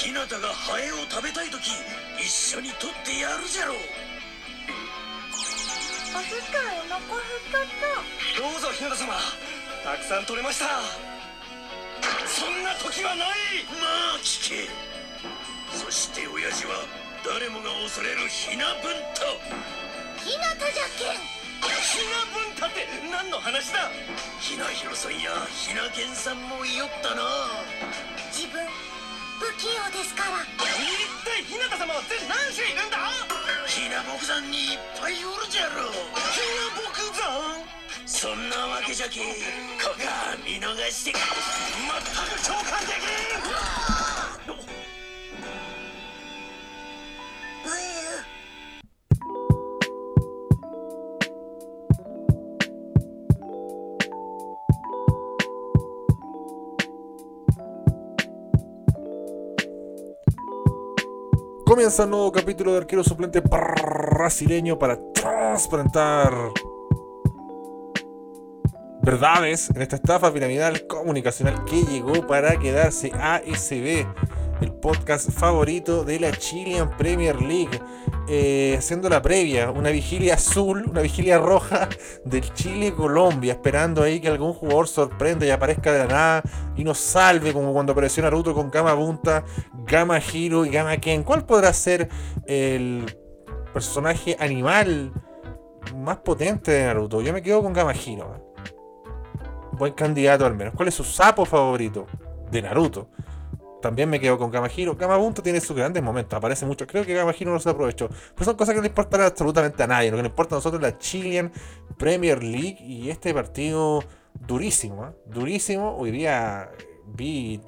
日向がハエを食べたい時一緒に取ってやるじゃろう。おじちゃんお腹減ったどうぞ日向様。たくさん取れました。そんな時はない。まあ聞けそして親父は誰もが恐れるひな文太ひなたじゃけん。ひな文太って何の話だ。ひなひろさんやひなけんさんもいよったな。自分不器用ですから。一体日向様は全何種いるんだ？ひな木山にいっぱいおるじゃろひな木山？そんなわけじゃけこが見逃して全く共感できん Comienza un nuevo capítulo de arquero suplente brasileño para trasplantar verdades en esta estafa piramidal comunicacional que llegó para quedarse ASB, el podcast favorito de la Chilean Premier League. Eh, haciendo la previa, una vigilia azul, una vigilia roja del Chile-Colombia, esperando ahí que algún jugador sorprenda y aparezca de la nada y nos salve, como cuando apareció Naruto con Gama Bunta, Gama Hiro y Gama Ken. ¿Cuál podrá ser el personaje animal más potente de Naruto? Yo me quedo con Gama Hiro. Buen candidato al menos. ¿Cuál es su sapo favorito de Naruto? También me quedo con Gamajiro. Gamabunta tiene sus grandes momentos, aparece mucho. Creo que Gamajiro no se aprovechó. Pero son cosas que no importan absolutamente a nadie. Lo que le importa a nosotros es la Chilean Premier League y este partido durísimo. ¿eh? Durísimo. Hoy día vi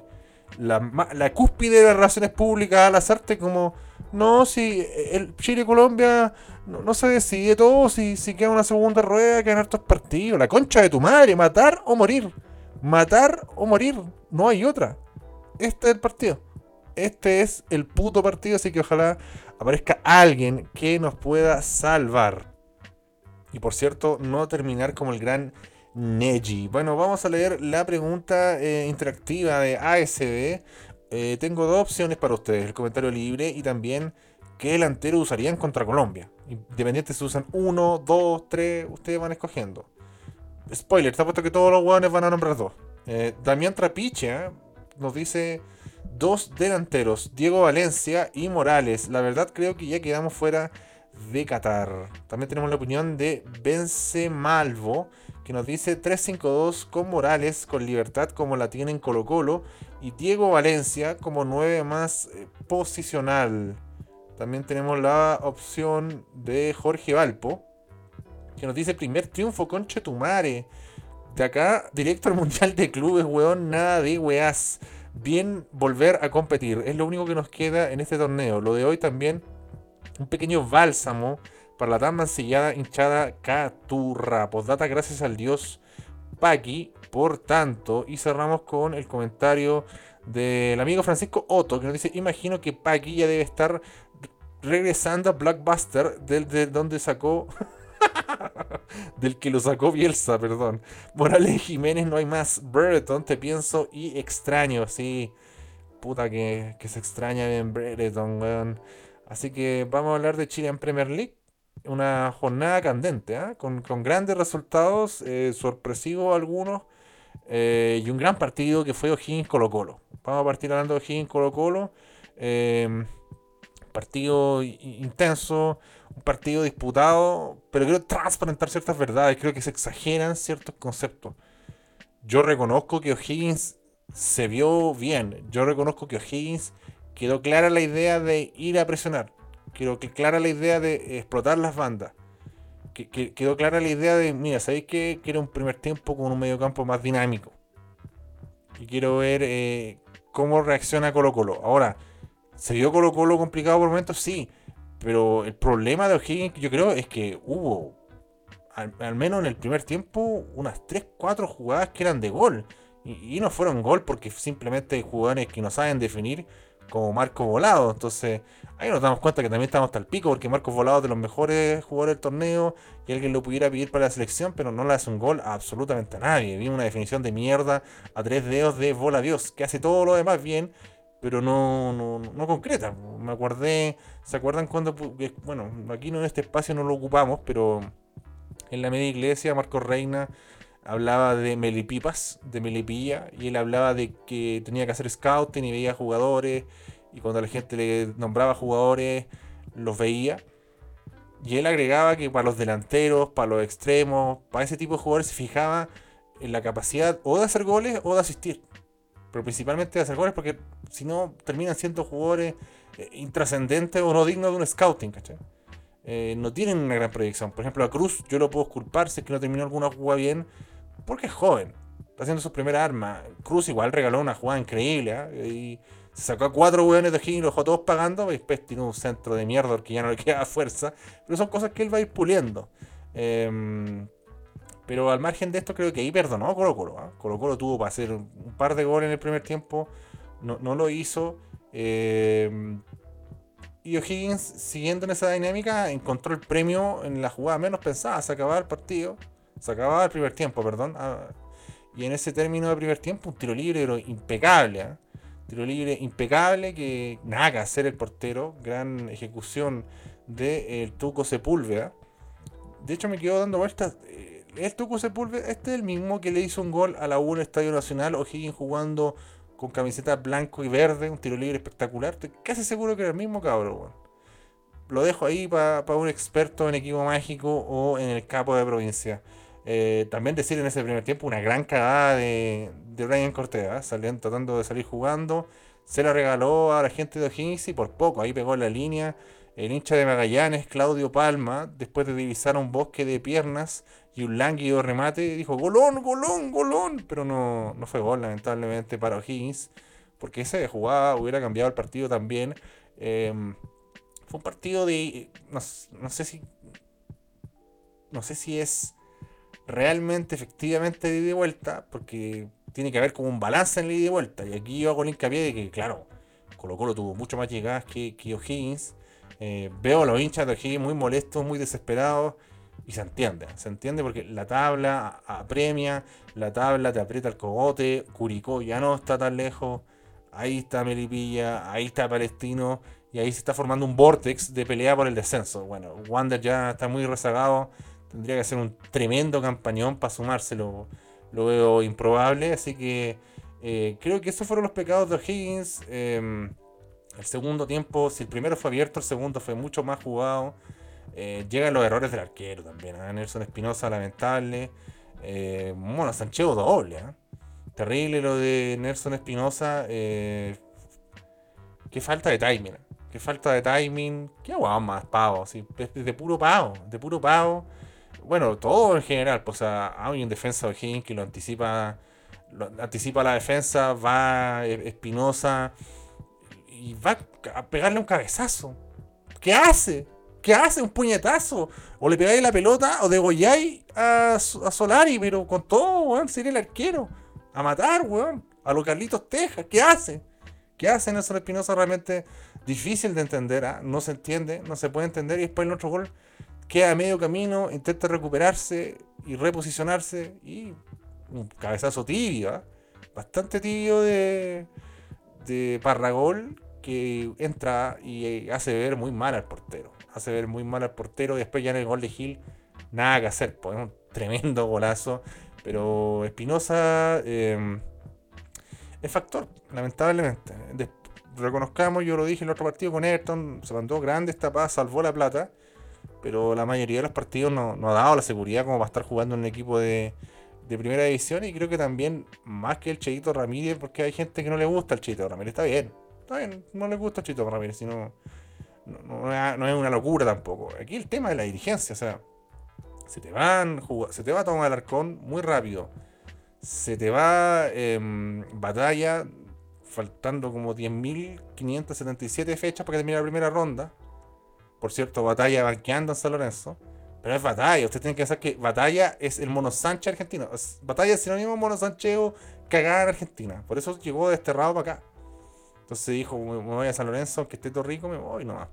la, la cúspide de las relaciones públicas al azarte como... No, si el Chile-Colombia no, se decide todo, si, si queda una segunda rueda, quedan hartos partidos. La concha de tu madre, matar o morir. Matar o morir. No hay otra este es el partido. Este es el puto partido, así que ojalá aparezca alguien que nos pueda salvar. Y por cierto, no terminar como el gran Neji. Bueno, vamos a leer la pregunta eh, interactiva de ASB. Eh, tengo dos opciones para ustedes: el comentario libre y también qué delantero usarían contra Colombia. Independiente si usan uno, dos, tres, ustedes van escogiendo. Spoiler, está puesto que todos los hueones van a nombrar dos. Eh, Damián Trapiche, nos dice dos delanteros, Diego Valencia y Morales. La verdad creo que ya quedamos fuera de Qatar. También tenemos la opinión de Vence Malvo, que nos dice 3-5-2 con Morales, con libertad como la tienen Colo Colo, y Diego Valencia como 9 más eh, posicional. También tenemos la opción de Jorge Valpo, que nos dice primer triunfo con Chetumare. De acá, directo al Mundial de Clubes, weón, nada de weás. Bien volver a competir. Es lo único que nos queda en este torneo. Lo de hoy también, un pequeño bálsamo para la tan mancillada hinchada Caturra. Postdata, gracias al dios Paqui. Por tanto, y cerramos con el comentario del amigo Francisco Otto, que nos dice, imagino que Paqui ya debe estar regresando a Blockbuster, del, donde sacó... Del que lo sacó Bielsa, perdón. Morales Jiménez, no hay más. Brereton, te pienso y extraño, sí. Puta que, se extraña bien Brereton, weón. Así que vamos a hablar de Chile en Premier League. Una jornada candente, ¿eh? con, grandes resultados, eh, sorpresivos algunos. Eh, y un gran partido que fue O'Higgins Colo Colo. Vamos a partir hablando de O'Higgins Colo Colo. partido intenso, un partido disputado, pero quiero transparentar ciertas verdades, creo que se exageran ciertos conceptos. Yo reconozco que O'Higgins se vio bien, yo reconozco que O'Higgins quedó clara la idea de ir a presionar, quedó clara la idea de explotar las bandas, quedó clara la idea de, mira, ¿sabéis que quiero un primer tiempo con un medio campo más dinámico? Y quiero ver eh, cómo reacciona Colo Colo. Ahora, ¿se vio Colo Colo complicado por momentos? Sí pero el problema de O'Higgins, yo creo, es que hubo, al, menos en el primer tiempo, unas 3-4 jugadas que eran de gol. Y, no fueron gol porque simplemente hay jugadores que no saben definir, como Marcos Volado. Entonces, ahí nos damos cuenta que también estamos hasta el pico, porque Marcos Volado es de los mejores jugadores del torneo y alguien lo pudiera pedir para la selección, pero no le hace un gol a absolutamente a nadie. Vi una definición de mierda a tres dedos de Bola Dios, que hace todo lo demás bien pero no, no, no concreta. Me acordé, ¿se acuerdan cuando, bueno, aquí no en este espacio no lo ocupamos, pero en la media iglesia Marco Reina hablaba de Melipipas, de Melipilla, y él hablaba de que tenía que hacer scouting y veía jugadores, y cuando la gente le nombraba jugadores, los veía. Y él agregaba que para los delanteros, para los extremos, para ese tipo de jugadores se fijaba en la capacidad o de hacer goles o de asistir. Pero principalmente de hacer goles porque si no terminan siendo jugadores eh, intrascendentes o no dignos de un scouting, ¿cachai? Eh, no tienen una gran proyección. Por ejemplo, a Cruz yo lo puedo culpar si es que no terminó alguna jugada bien porque es joven. Está haciendo sus primeras armas. Cruz igual regaló una jugada increíble. ¿eh? Y se sacó a cuatro hueones de Higgins y los dejó todos pagando. Después tiene un centro de mierda porque ya no le queda fuerza. Pero son cosas que él va a ir puliendo. Em, pero al margen de esto, creo que ahí perdonó Colo Colo. ¿eh? Colo Colo tuvo para hacer un par de goles en el primer tiempo. No, no lo hizo. Eh, y O'Higgins, siguiendo en esa dinámica, encontró el premio en la jugada menos pensada. Se acababa el partido. Se acababa el primer tiempo, perdón. Ah, y en ese término de primer tiempo, un tiro libre pero impecable. ¿eh? Tiro libre impecable que nada que hacer el portero. Gran ejecución de el Tuco Sepúlveda. De hecho, me quedo dando vueltas. El este es el mismo que le hizo un gol a la U en el Estadio Nacional. O'Higgins jugando con camiseta blanco y verde, un tiro libre espectacular. Estoy casi seguro que era el mismo cabrón, Lo dejo ahí para un experto en equipo mágico o en el capo de provincia. Eh, también decir en ese primer tiempo una gran cagada de, de Brian Cortés, ¿eh? saliendo, tratando de salir jugando. Se la regaló a la gente de O'Higgins y por poco, ahí pegó la línea. El hincha de Magallanes, Claudio Palma, después de divisar un bosque de piernas y un lánguido remate, dijo golón, golón, golón. Pero no, no fue gol, lamentablemente, para O'Higgins, porque ese jugada hubiera cambiado el partido también. Em, fue un partido de. No, no sé si. No sé si es realmente, efectivamente, de ida y vuelta, porque tiene que haber como un balance en la ida y vuelta. Y aquí yo hago el hincapié de que, claro, Colo Colo tuvo mucho más llegadas que, que O'Higgins. Eh, veo a los hinchas de O'Higgins muy molestos, muy desesperados. Y se entiende, se entiende porque la tabla apremia, la tabla te aprieta el cogote, Curicó ya no está tan lejos, ahí está Melipilla, ahí está Palestino, y ahí se está formando un vortex de pelea por el descenso. Bueno, Wander ya está muy rezagado, Tendría que hacer un tremendo campañón para sumárselo. Lo veo improbable. Así que eh, creo que esos fueron los pecados de O'Higgins. Em, el segundo tiempo, si el primero fue abierto, el segundo fue mucho más jugado. Eh, llegan los errores del arquero también. ¿eh? Nelson Espinosa, lamentable. bueno, Sancheo doble. Terrible lo de Nelson Espinosa. qué falta de timing. Qué falta de timing. Qué guau más pavo. de puro pavo. De puro pavo bueno, todo en general, pues hay un defensa de Higgins que lo anticipa, lo anticipa la defensa, va Espinosa y va a pegarle un cabezazo. ¿Qué hace? ¿Qué hace? Un puñetazo. O le pegáis la pelota o degolláis a, a Solari, pero con todo, weón, sería el arquero. A matar, weón. A los Carlitos Tejas. ¿Qué hace? ¿Qué hace Nelson Espinosa? Realmente difícil de entender. ¿ah? No se entiende, no se puede entender. Y después el otro gol queda a medio camino, intenta recuperarse y reposicionarse y un cabezazo tibio, ¿ah? bastante tibio de, de Parragol que entra y hace ver muy mal al portero. Hace ver muy mal al portero y después ya en el gol de Gil nada que hacer, pues un tremendo golazo. Pero Espinosa em, es factor, lamentablemente. reconozcamos, yo lo dije en el otro partido con Ayrton, se mandó grande esta paz, salvó la plata pero la mayoría de los partidos no, ha dado la seguridad como para estar jugando en un equipo de, primera división y creo que también más que el Cheito Ramírez, porque hay gente que no le gusta el Cheito Ramírez, está bien, está no le gusta el Cheito Ramírez, sino no, es una locura tampoco. Aquí el tema de la dirigencia, o sea, se te van se te va a tomar el arcón muy rápido. Se te va em, batalla faltando como 10.577 fechas para que termine la primera ronda. Por cierto, Batalla banqueando en San Lorenzo. Pero es Batalla. Usted tiene que saber que Batalla es el Mono Sánchez argentino. batalla es sinónimo Mono Sánchez cagada en Argentina. Por eso llegó desterrado para acá. Entonces dijo, me voy a San Lorenzo, aunque esté todo rico, me voy nomás.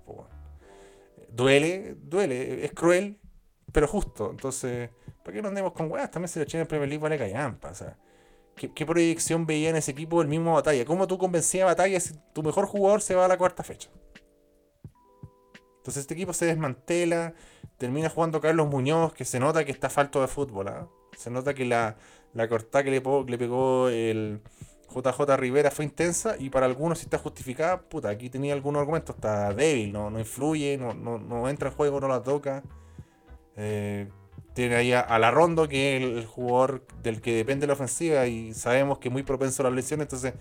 Duele, duele, es cruel, pero justo. Entonces, ¿para qué no andemos con weas? También se le echen en Premier League vale callampa. O sea, ¿Qué, proyección veía en ese equipo el mismo Batalla? ¿Cómo tú convencías a Batalla si tu mejor jugador se va a la cuarta fecha? Entonces este equipo se desmantela, termina jugando Carlos Muñoz, que se nota que está falto de fútbol. ¿ah? Se nota que la, la cortada que le pegó el JJ Rivera fue intensa y para algunos si está justificada, puta, aquí tenía algunos argumentos, está débil, no, no influye, no, no, entra en juego, no la toca. Eh, tiene ahí a, la Rondo, que es el, jugador del que depende la ofensiva y sabemos que es muy propenso a las lesiones. Entonces,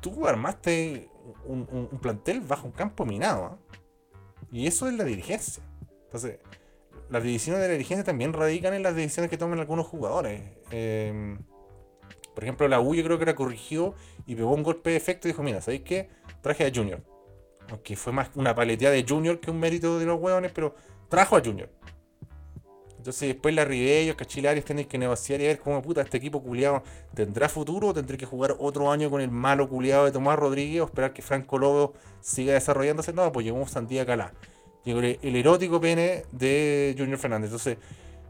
tú armaste un, plantel bajo un campo minado. ¿ah? Y eso es la dirigencia. Entonces, las decisiones de la dirigencia también radican en las decisiones que toman algunos jugadores. Em, por ejemplo, la U yo creo que la corrigió y pegó un golpe de efecto y dijo, mira, ¿sabéis qué? Traje a Junior. Aunque fue más una paleteada de Junior que un mérito de los hueones, pero trajo a Junior. Entonces después la Ribellos, Cachilarios tenéis que negociar y ver cómo puta este equipo culiado tendrá futuro o tendré que jugar otro año con el malo culiado de Tomás Rodríguez o esperar que Franco Lobo siga desarrollándose. No, pues llegó Sandía Calá. Llegó el, erótico pene de Junior Fernández. Entonces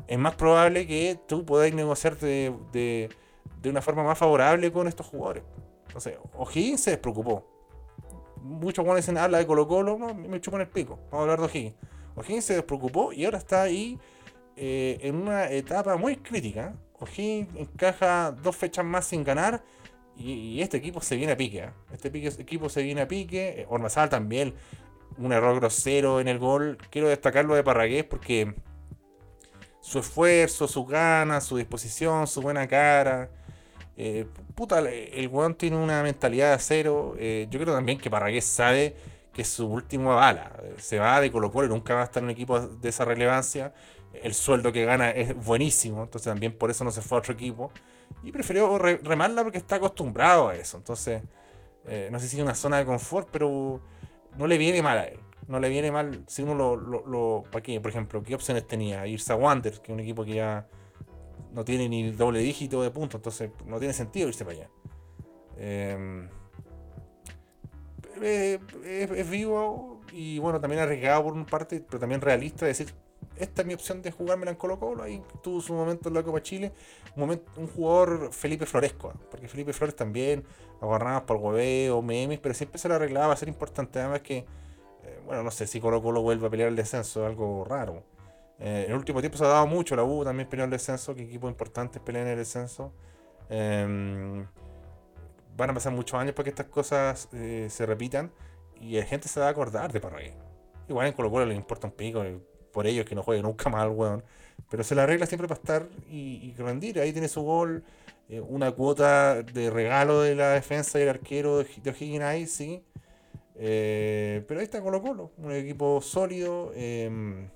es más probable que tú podáis negociar de, de, una forma más favorable con estos jugadores. Entonces, O'Higgins se despreocupó. Muchos jugadores dicen, habla de Colo Colo, no, me chupan el pico. Vamos a hablar de O'Higgins. O'Higgins se despreocupó y ahora está ahí eh, en una etapa muy crítica. O'Higgins encaja dos fechas más sin ganar y, este equipo se viene a pique. ¿eh? Este equipo se viene a pique. Eh, Ormazal también, un error grosero en el gol. Quiero destacarlo de Parragués porque su esfuerzo, su ganas, su disposición, su buena cara. Puta, el weón tiene una mentalidad de acero. yo creo también que Parragués sabe que es su última bala. Se va de Colo Colo nunca va a estar en un equipo de esa relevancia el sueldo que gana es buenísimo, entonces también por eso no se fue a otro equipo. Y prefirió remarla porque está acostumbrado a eso. Entonces, eh, no sé si es una zona de confort, pero no le viene mal a él. No le viene mal si uno lo. lo, ¿Para qué? Por ejemplo, ¿qué opciones tenía? Irse a Wander, que es un equipo que ya no tiene ni doble dígito de puntos, entonces no tiene sentido irse para allá. Em, eh, es, vivo y bueno, también arriesgado por una parte, pero también realista, decir, esta es mi opción de jugármela en Colo Colo. Ahí tuvo su momento en la Copa Chile. Un, un jugador Felipe Floresco, porque Felipe Flores también agarraba por hueveo, memes, pero siempre se lo arreglaba, va a ser importante. Además que, eh, bueno, no sé si Colo Colo vuelve a pelear el descenso, algo raro. Eh, en el último tiempo se ha dado mucho, la U también peleó el descenso, que equipos importantes pelean el descenso. Em, van a pasar muchos años para que estas cosas eh, se repitan y la gente se va a acordar de Parragué. Igual en Colo Colo le importa un pico, por ellos que no juegue nunca más weón. Pero se la arregla siempre para estar y, rendir. Ahí tiene su gol, eh, una cuota de regalo de la defensa y el arquero de, O'Higgins ahí, sí. Eh, pero ahí está Colo Colo, un equipo sólido. Eh,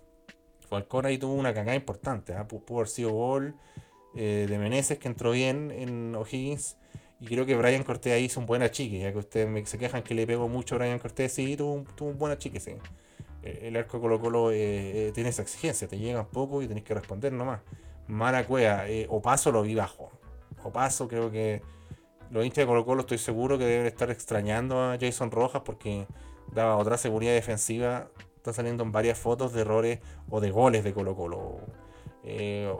Falcón ahí tuvo una cagada importante. ¿ah? Pudo haber sido gol eh, de Meneses que entró bien en O'Higgins. Y creo que Brian Cortés ahí hizo un buen achique, ya que ustedes se quejan que le pegó mucho a Brian Cortés, sí, tuvo, tuvo un buen achique, sí. Eh, el arco Colo Colo eh, eh, tiene esa exigencia, te llegan poco y tenés que responder nomás. Maracuea, o paso lo vi bajo. O paso creo que los hinchas de Colo Colo estoy seguro que deben estar extrañando a Jason Rojas porque daba otra seguridad defensiva. Están saliendo en varias fotos de errores o de goles de Colo Colo.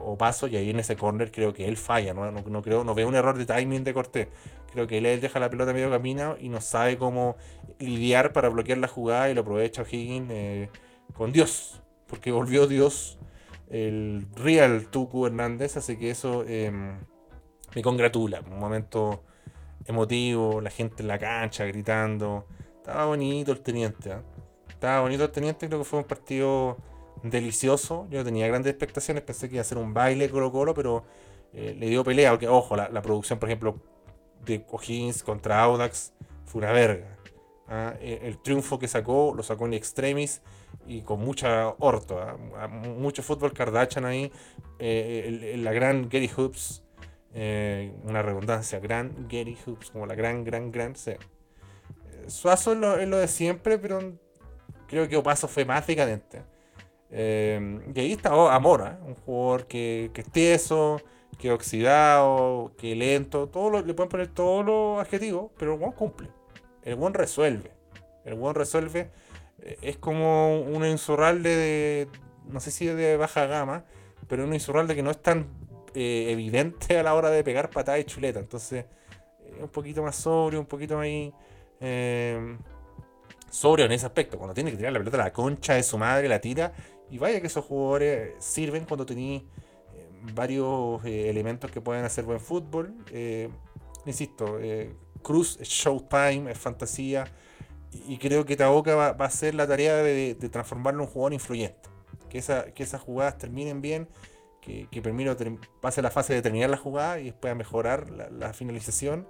o paso y ahí en ese corner creo que él falla, ¿no? No, creo, no veo un error de timing de Cortés. Creo que él, deja la pelota medio camino y no sabe cómo lidiar para bloquear la jugada y lo aprovecha Higgins eh, con Dios, porque volvió Dios el real Tucu Hernández, así que eso em, me congratula. Un momento emotivo, la gente en la cancha gritando. Estaba bonito el teniente. Estaba bonito el teniente, creo que fue un partido delicioso. Yo tenía grandes expectaciones, pensé que iba a ser un baile Colo Colo, pero eh, le dio pelea. Porque, ojo, la, producción, por ejemplo, de O'Higgins contra Audax fue una verga. ¿ah? E, el, triunfo que sacó lo sacó en extremis y con mucha orto. ¿ah? Mucho fútbol Kardashian ahí. Eh, la gran Gary Hoops. Eh, una redundancia, gran Gary Hoops, como la gran, gran, gran. Sí. Suazo es lo, de siempre, pero creo que Opaso fue más decadente. Eh, y ahí está Amora, un jugador que, que es tieso, que oxidado, que lento, todo le pueden poner todos los adjetivos, pero el buen cumple. El buen resuelve. El buen resuelve. Eh, es como un insurralde de, no sé si de baja gama, pero un insurralde que no es tan eh, evidente a la hora de pegar patada y chuleta. Entonces, un poquito más sobrio, un poquito más eh, sobrio en ese aspecto. Cuando tiene que tirar la pelota a la concha de su madre, la tira. Y vaya que esos jugadores sirven cuando tenéis varios elementos que pueden hacer buen fútbol. insisto, Cruz es showtime, es fantasía. Y creo que Taboca va, va a hacer la tarea de, transformarlo en un jugador influyente. Que, esa, que esas jugadas terminen bien, que, que pase la fase de terminar la jugada y después a mejorar la, finalización.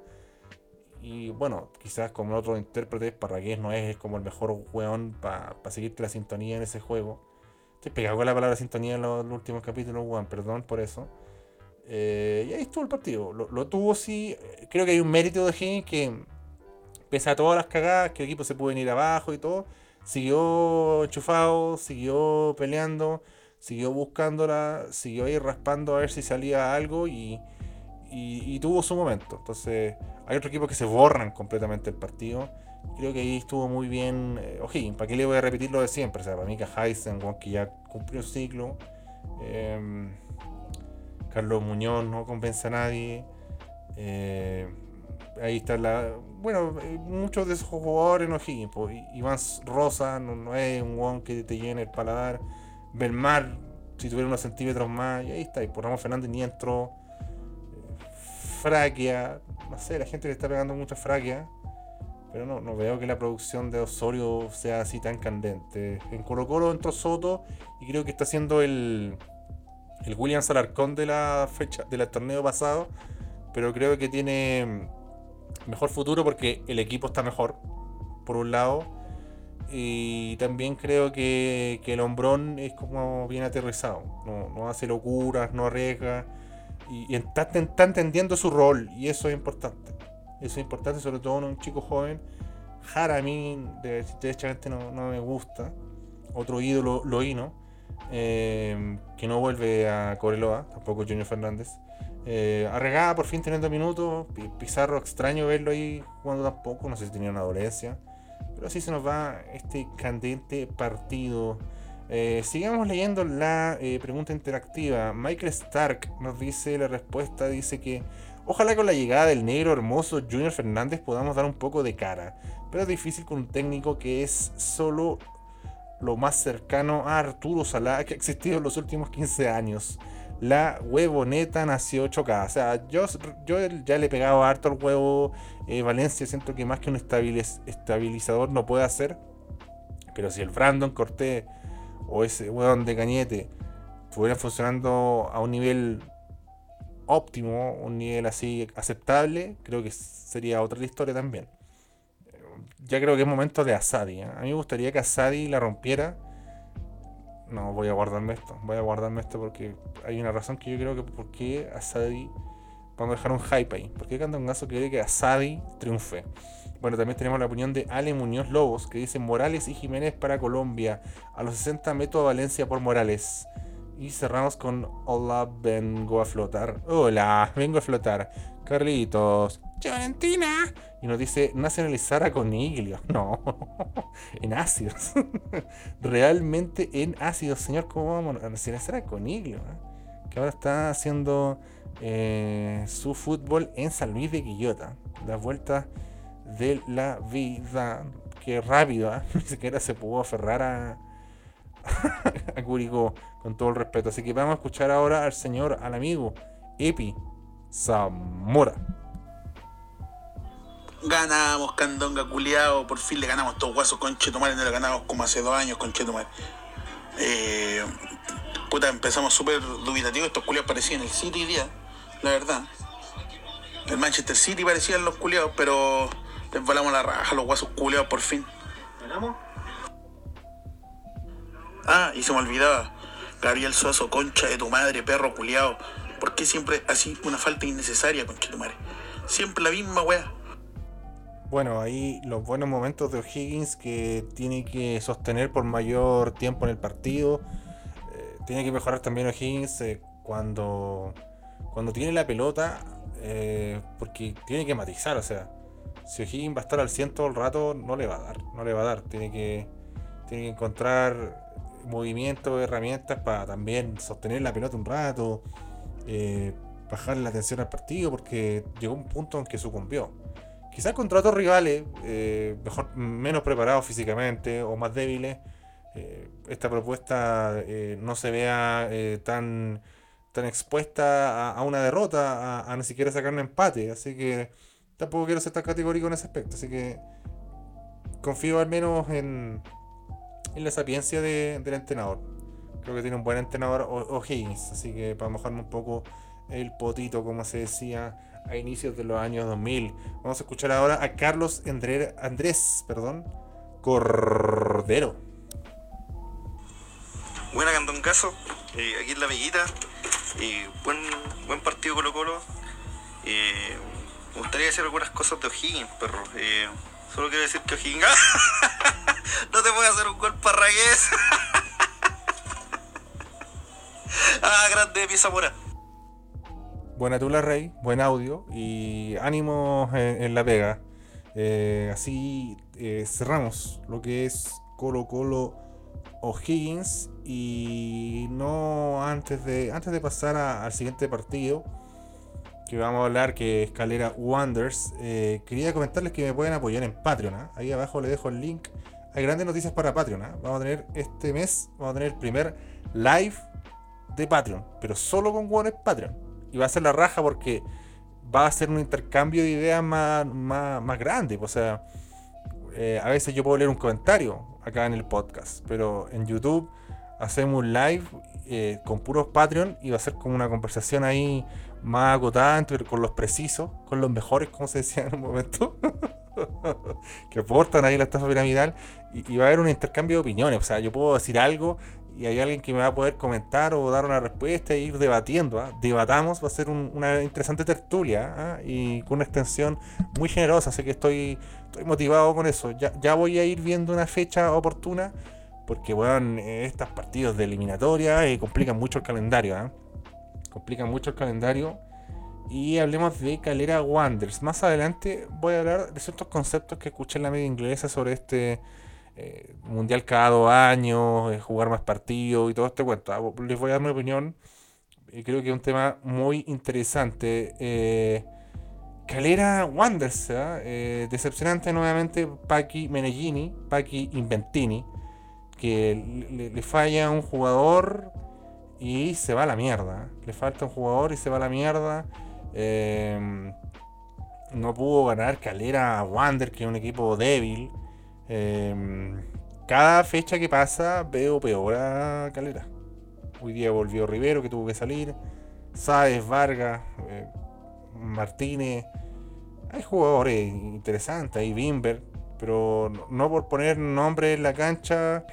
Y bueno, quizás como otros intérpretes, Parragués no es, como el mejor weón para seguirte la sintonía en ese juego. Estoy pegado con la palabra sintonía en los, últimos capítulos, weón, perdón por eso. Eh, y ahí estuvo el partido. Lo, tuvo sí. Creo que hay un mérito de Higgins que, pese a todas las cagadas, que el equipo se pudo ir abajo y todo, siguió enchufado, siguió peleando, siguió buscándola, siguió ahí raspando a ver si salía algo y, y, tuvo su momento. Entonces, hay otro equipo que se borran completamente el partido. Creo que ahí estuvo muy bien eh, O'Higgins. ¿Para qué le voy a repetir lo de siempre? O sea, para mí que Heisen, que ya cumplió el ciclo. Eh, Carlos Muñoz no convence a nadie. Eh, ahí está la. Bueno, eh, muchos de esos jugadores no Higgins. Pues, Iván Rosa no, es un guan que te llene el paladar. Belmar, si tuviera unos centímetros más. Y ahí está. Y por Ramón Fernández ni entró. Fraquia. No sé, la gente le está pegando mucha fraquia. Pero no, no veo que la producción de Osorio sea así tan candente. En Colo Colo entró Soto y creo que está haciendo el el Williams Alarcón de la fecha del torneo pasado, pero creo que tiene mejor futuro porque el equipo está mejor, por un lado, y también creo que, el hombrón es como bien aterrizado, no, hace locuras, no arriesga, y, está, entendiendo su rol, y eso es importante. Eso es importante, sobre todo en un chico joven. Jara a mí, derechamente, no, no me gusta. Otro ídolo, Loino eh, que no vuelve a Coreloa, tampoco Junior Fernández. Eh, Arregada por fin teniendo minutos. Pizarro extraño verlo ahí jugando tampoco. No sé si tenía una dolencia. Pero así se nos va este candente partido. Eh, sigamos leyendo la eh, pregunta interactiva. Michael Stark nos dice la respuesta. Dice que ojalá con la llegada del negro hermoso Junior Fernández podamos dar un poco de cara. Pero es difícil con un técnico que es solo lo más cercano a Arturo Salá que ha existido en los últimos 15 años. La huevoneta nació chocada. O sea, yo, yo ya le he pegado harto al huevo eh, Valencia. Siento que más que un estabilizador no puede hacer. Pero si el Brandon Cortés o ese huevón de Cañete estuvieran funcionando a un nivel óptimo, un nivel así aceptable, creo que sería otra historia también ya creo que es momento de Asadi. ¿eh? A mí me gustaría que Asadi la rompiera. No, voy a guardarme esto. Voy a guardarme esto porque hay una razón que yo creo que por qué Asadi. Vamos a dejar un hype ahí. ¿Por qué Candongazo quiere que Asadi triunfe? Bueno, también tenemos la opinión de Ale Muñoz Lobos que dice Morales y Jiménez para Colombia. A los 60 meto a Valencia por Morales. Y cerramos con Hola, vengo a flotar. Hola, vengo a flotar. Carlitos. Valentina. Y nos dice nacionalizar a Coniglio. No, en ácidos. Realmente en ácidos, señor. ¿Cómo vamos a nacionalizar a Coniglio? Eh? Que ahora está haciendo eh, su fútbol en San Luis de Quillota. Las vueltas de la vida. Qué rápido, ¿eh? ni siquiera se pudo aferrar a, a Curicó, con todo el respeto. Así que vamos a escuchar ahora al señor, al amigo Epi Zamora. Ganamos, Candonga culiao, por fin le ganamos todos guasos con Chetumare, no le ganamos como hace dos años con Chetumare. Eh, puta, empezamos súper dubitativos, estos culiados parecían el City día, la verdad. El Manchester City parecían los culiados, pero les volamos la raja, los guasos culiados por fin. ¿Ganamos? Ah, y se me olvidaba. Gabriel Suazo, concha de tu madre, perro culiao. ¿Por qué siempre así una falta innecesaria, concha de tu madre? Siempre la misma weá. Bueno, ahí los buenos momentos de O'Higgins que tiene que sostener por mayor tiempo en el partido. Eh, tiene que mejorar también O'Higgins eh, cuando, cuando tiene la pelota, eh, porque tiene que matizar. O sea, si O'Higgins va a estar al 100 todo el rato, no le va a dar. No le va a dar. Tiene que, tiene que encontrar movimientos, herramientas para también sostener la pelota un rato, eh, bajarle la atención al partido porque llegó un punto en que sucumbió. Quizás contra otros rivales, eh, mejor, menos preparados físicamente o más débiles, eh, esta propuesta no se vea tan, tan expuesta a, una derrota, a, ni siquiera sacar un empate. Así que tampoco quiero ser tan categórico en ese aspecto. Así que confío al menos en, en la sapiencia del entrenador. Creo que tiene un buen entrenador O'Higgins, así que para mojarme un poco el potito, como se decía a inicios de los años 2000. Vamos a escuchar ahora a Carlos Andrés perdón, Cordero. Buena Candongazo, eh, aquí en la amiguita. Eh, buen, buen partido Colo Colo. Eh, me gustaría decir algunas cosas de O'Higgins, perro. Eh, solo quiero decir que O'Higgins... no te voy a hacer un gol parragués. ah, grande mi Zamora. Buena tula, Rey. Buen audio. Y ánimo en, la pega. Eh, así eh, cerramos lo que es Colo Colo O'Higgins. Y no antes de, antes de pasar al siguiente partido que vamos a hablar, que es Calera Wonders, eh, quería comentarles que me pueden apoyar en Patreon. ¿ah? Ahí abajo les dejo el link. Hay grandes noticias para Patreon. ¿ah? Vamos a tener este mes, vamos a tener el primer live de Patreon, pero solo con hueones Patreon. Y va a ser la raja porque va a ser un intercambio de ideas más, más, grande. O sea, eh, a veces yo puedo leer un comentario acá en el podcast, pero en YouTube hacemos un live eh, con puros Patreon y va a ser como una conversación ahí más acotada con los precisos, con los mejores, como se decía en un momento, que aportan ahí la estafa piramidal y, va a haber un intercambio de opiniones. O sea, yo puedo decir algo y hay alguien que me va a poder comentar o dar una respuesta e ir debatiendo. ¿ah? Debatamos, va a ser una interesante tertulia ¿ah? y con una extensión muy generosa. Así que estoy, estoy motivado con eso. Ya, ya voy a ir viendo una fecha oportuna porque, bueno, estas partidos de eliminatoria eh, complican mucho el calendario. ¿ah? Complican mucho el calendario. Y hablemos de Calera Wanderers. Más adelante voy a hablar de ciertos conceptos que escuché en la media inglesa sobre este eh, mundial cada dos años, eh, jugar más partidos y todo este cuento. Ah, les voy a dar mi opinión. y creo que es un tema muy interesante. Calera Wanderers, ¿ah? decepcionante nuevamente Paki Menegini, Paki Inventini que le, falla un jugador y se va a la mierda. Le falta un jugador y se va a la mierda. Em, no pudo ganar Calera Wander, que es un equipo débil. Em, cada fecha que pasa veo peor a Calera. Hoy día volvió Rivero, que tuvo que salir. Sáez, Vargas, eh, Martínez. Hay jugadores interesantes, hay Bimber, pero no por poner nombre en la cancha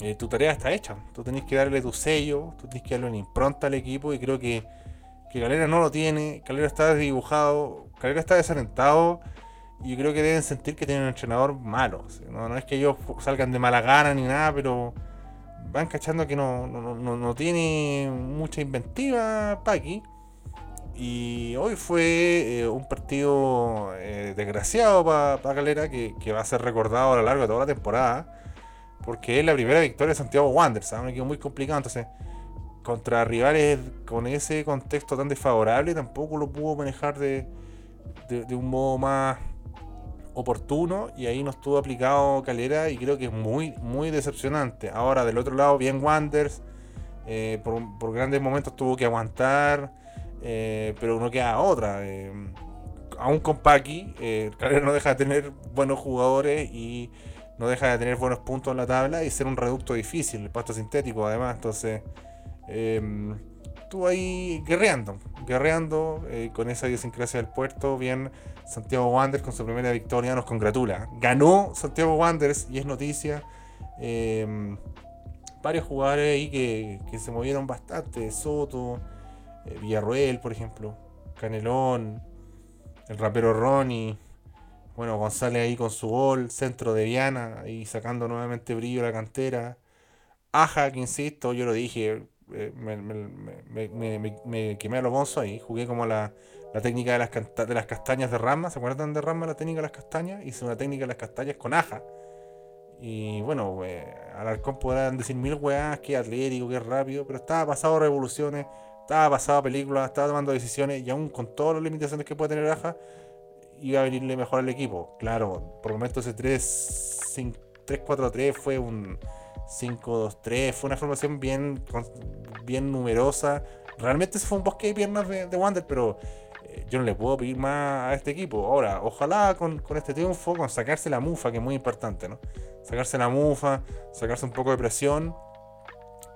eh, tu tarea está hecha. Tú tenés que darle tu sello, tú tenés que darle una impronta al equipo y creo que, que Calera no lo tiene. Calera está desdibujado, Calera está desalentado y creo que deben sentir que tienen un entrenador malo. no, es que ellos salgan de mala gana ni nada, pero van cachando que no, no, tiene mucha inventiva Paqui. Y hoy fue eh, un partido eh, desgraciado para Calera que, que va a ser recordado a lo largo de toda la temporada porque es la primera victoria de Santiago Wanderers, ¿sabes? un equipo muy complicado. Entonces, contra rivales con ese contexto tan desfavorable, tampoco lo pudo manejar de, un modo más oportuno. Y ahí no estuvo aplicado Calera y creo que es muy, muy decepcionante. Ahora, del otro lado, bien Wanderers. Eh, por, grandes momentos tuvo que aguantar, eh, pero no queda otra. Eh, aún con Paki, Calera no deja de tener buenos jugadores y no deja de tener buenos puntos en la tabla y ser un reducto difícil, el pasto sintético además, entonces eh, estuvo ahí guerreando, guerreando eh, con esa idiosincrasia del puerto, bien Santiago Wanderers con su primera victoria nos congratula, ganó Santiago Wanderers y es noticia, em, varios jugadores ahí que, que, se movieron bastante, Soto, eh, Villarroel por ejemplo, Canelón, el rapero Ronnie, bueno, González ahí con su gol, centro de Viana, y sacando nuevamente brillo a la cantera. Aja, que insisto, yo lo dije, eh, me, quemé a los bonzos ahí, jugué como la, técnica de las, de las castañas de rama, ¿se acuerdan de rama la técnica de las castañas? Hice una técnica de las castañas con aja. Y bueno, eh, al halcón podrán decir mil weas, que atlético, que rápido, pero estaba pasado revoluciones, estaba pasado a película, estaba tomando decisiones y aún con todas las limitaciones que puede tener Aja, iba a venirle mejor al equipo. Claro, por momentos ese 3-4-3 fue un 5-2-3, fue una formación bien, bien numerosa. Realmente ese fue un bosque de piernas de, de Wander, pero eh, yo no le puedo pedir más a este equipo. Ahora, ojalá con, con, este triunfo, con sacarse la mufa, que es muy importante, ¿no? Sacarse la mufa, sacarse un poco de presión,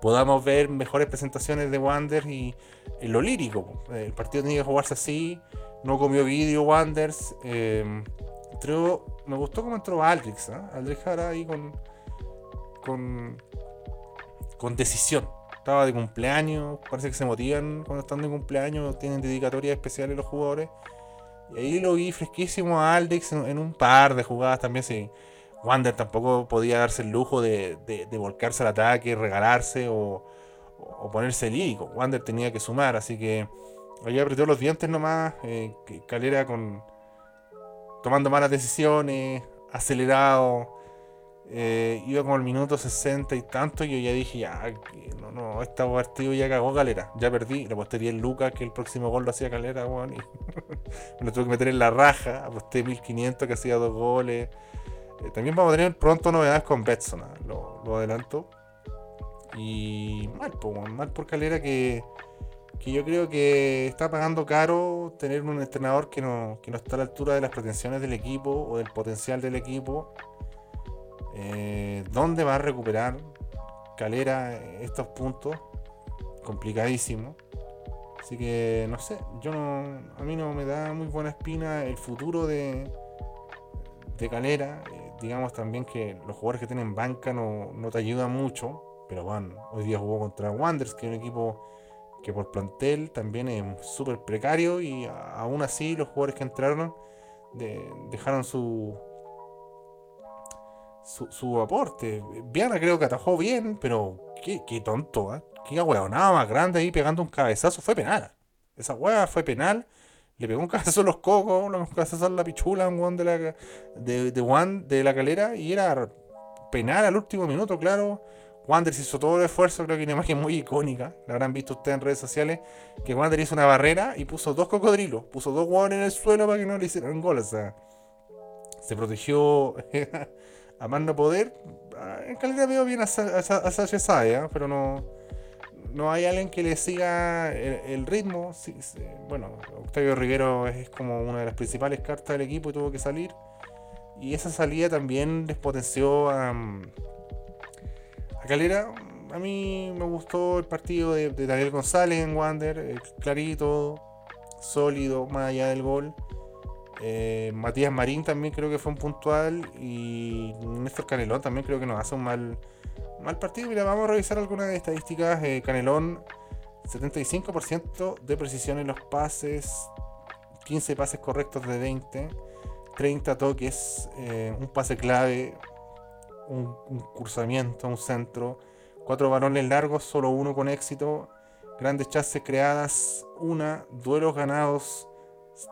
podamos ver mejores presentaciones de Wander y en lo lírico. El partido tenía que jugarse así, no comió vídeo Wanders. Eh, me gustó cómo entró Aldrix, ¿eh? Aldrix ahora ahí con, con, con decisión estaba de cumpleaños, parece que se motivan cuando están de cumpleaños, tienen dedicatorias especiales los jugadores. Y ahí lo vi fresquísimo a Aldex en, un par de jugadas también. Sí. Wander tampoco podía darse el lujo de, volcarse al ataque, regalarse o, ponerse lírico. Wander tenía que sumar, así que ahí apretó los dientes nomás. Eh, Calera con tomando malas decisiones, acelerado. Eh, iba como al minuto 60 y tanto. Y yo ya dije, ya, no, no, este partido ya cagó Calera. Ya perdí. Le aposté en Lucas, que el próximo gol lo hacía Calera, y me lo tuve que meter en la raja. Aposté 1500 que hacía dos goles. Eh, también vamos a tener pronto novedades con Betson, ¿ah? lo, adelanto. Y mal, mal por Calera que, que yo creo que está pagando caro tener un entrenador que no, que no está a la altura de las pretensiones del equipo o del potencial del equipo eh, ¿Dónde va a recuperar Calera estos puntos? Complicadísimo. Así que no sé, yo no, a mí no me da muy buena espina el futuro de, de Calera. Digamos también que los jugadores que tienen banca no, te ayudan mucho. Pero bueno, hoy día jugó contra Wanderers, que es un equipo que por plantel también es súper precario. Y aún así los jugadores que entraron dejaron su, su, aporte. Viana creo que atajó bien, pero qué, qué tonto, ¿eh? Qué nada más grande ahí pegando un cabezazo. Fue penal. Esa hueá fue penal. Le pegó un cabezazo a los cocos, un cabezazo a la pichula, un de la, de, de, de la calera. Y era penal al último minuto, claro. Wander hizo todo el esfuerzo, creo que una imagen muy icónica. La habrán visto ustedes en redes sociales. Que Wander hizo una barrera y puso dos cocodrilos. Puso dos hueones en el suelo para que no le hicieran gol. O sea, se protegió a más poder, ah, en calidad veo bien a, Sasha Saya, pero no, no hay alguien que le siga el, ritmo. bueno, Octavio Rivero es como una de las principales cartas del equipo y tuvo que salir. Y esa salida también les potenció a, a Calera. A mí me gustó el partido de, Daniel González en Wander, clarito, sólido, más allá del gol. Eh, Matías Marín también creo que fue un puntual. Y Néstor Canelón también creo que nos hace un mal, mal partido. Mira, vamos a revisar algunas estadísticas. Eh, Canelón, 75% de precisión en los pases, 15 pases correctos de 20, 30 toques, eh, un pase clave, un, un, cursamiento, un centro, 4 balones largos, solo uno con éxito, grandes chances creadas, una, duelos ganados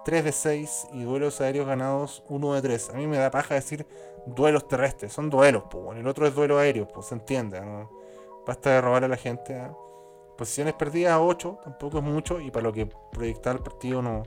3 de 6 y duelos aéreos ganados 1 de 3. A mí me da paja decir duelos terrestres, son duelos, pues. El otro es duelo aéreo, pues se entiende. Basta de robar a la gente. ¿ah? Posiciones perdidas 8, tampoco es mucho. Y para lo que proyecta el partido no,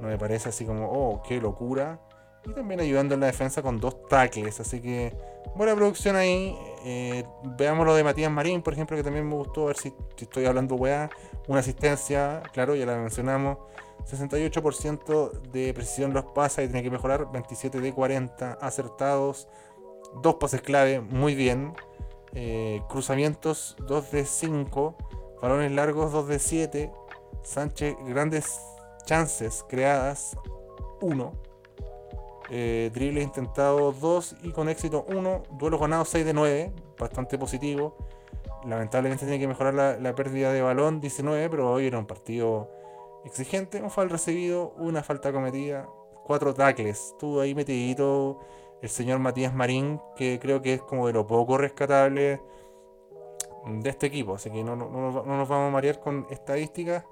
no me parece así como, oh, qué locura. Y también ayudando en la defensa con dos tackles. Así que buena producción ahí. Eh, veamos lo de Matías Marín, por ejemplo, que también me gustó. A ver si, si estoy hablando weá. Una asistencia, claro, ya la mencionamos 68% de precisión los pasa y tiene que mejorar. 27 de 40 acertados. Dos pases clave, muy bien. Eh, cruzamientos, 2 de 5. Balones largos, 2 de 7. Sánchez, grandes chances creadas, 1. Eh, dribles intentados, 2. Y con éxito, 1. Duelos ganados, 6 de 9. Bastante positivo. Lamentablemente tiene que mejorar la, la pérdida de balón, 19. Pero hoy era un partido exigente, un foul recibido, una falta cometida, cuatro tackles. Estuvo ahí metidito el señor Matías Marín, que creo que es como de lo poco rescatable de este equipo. Así que no, nos vamos a marear con estadísticas.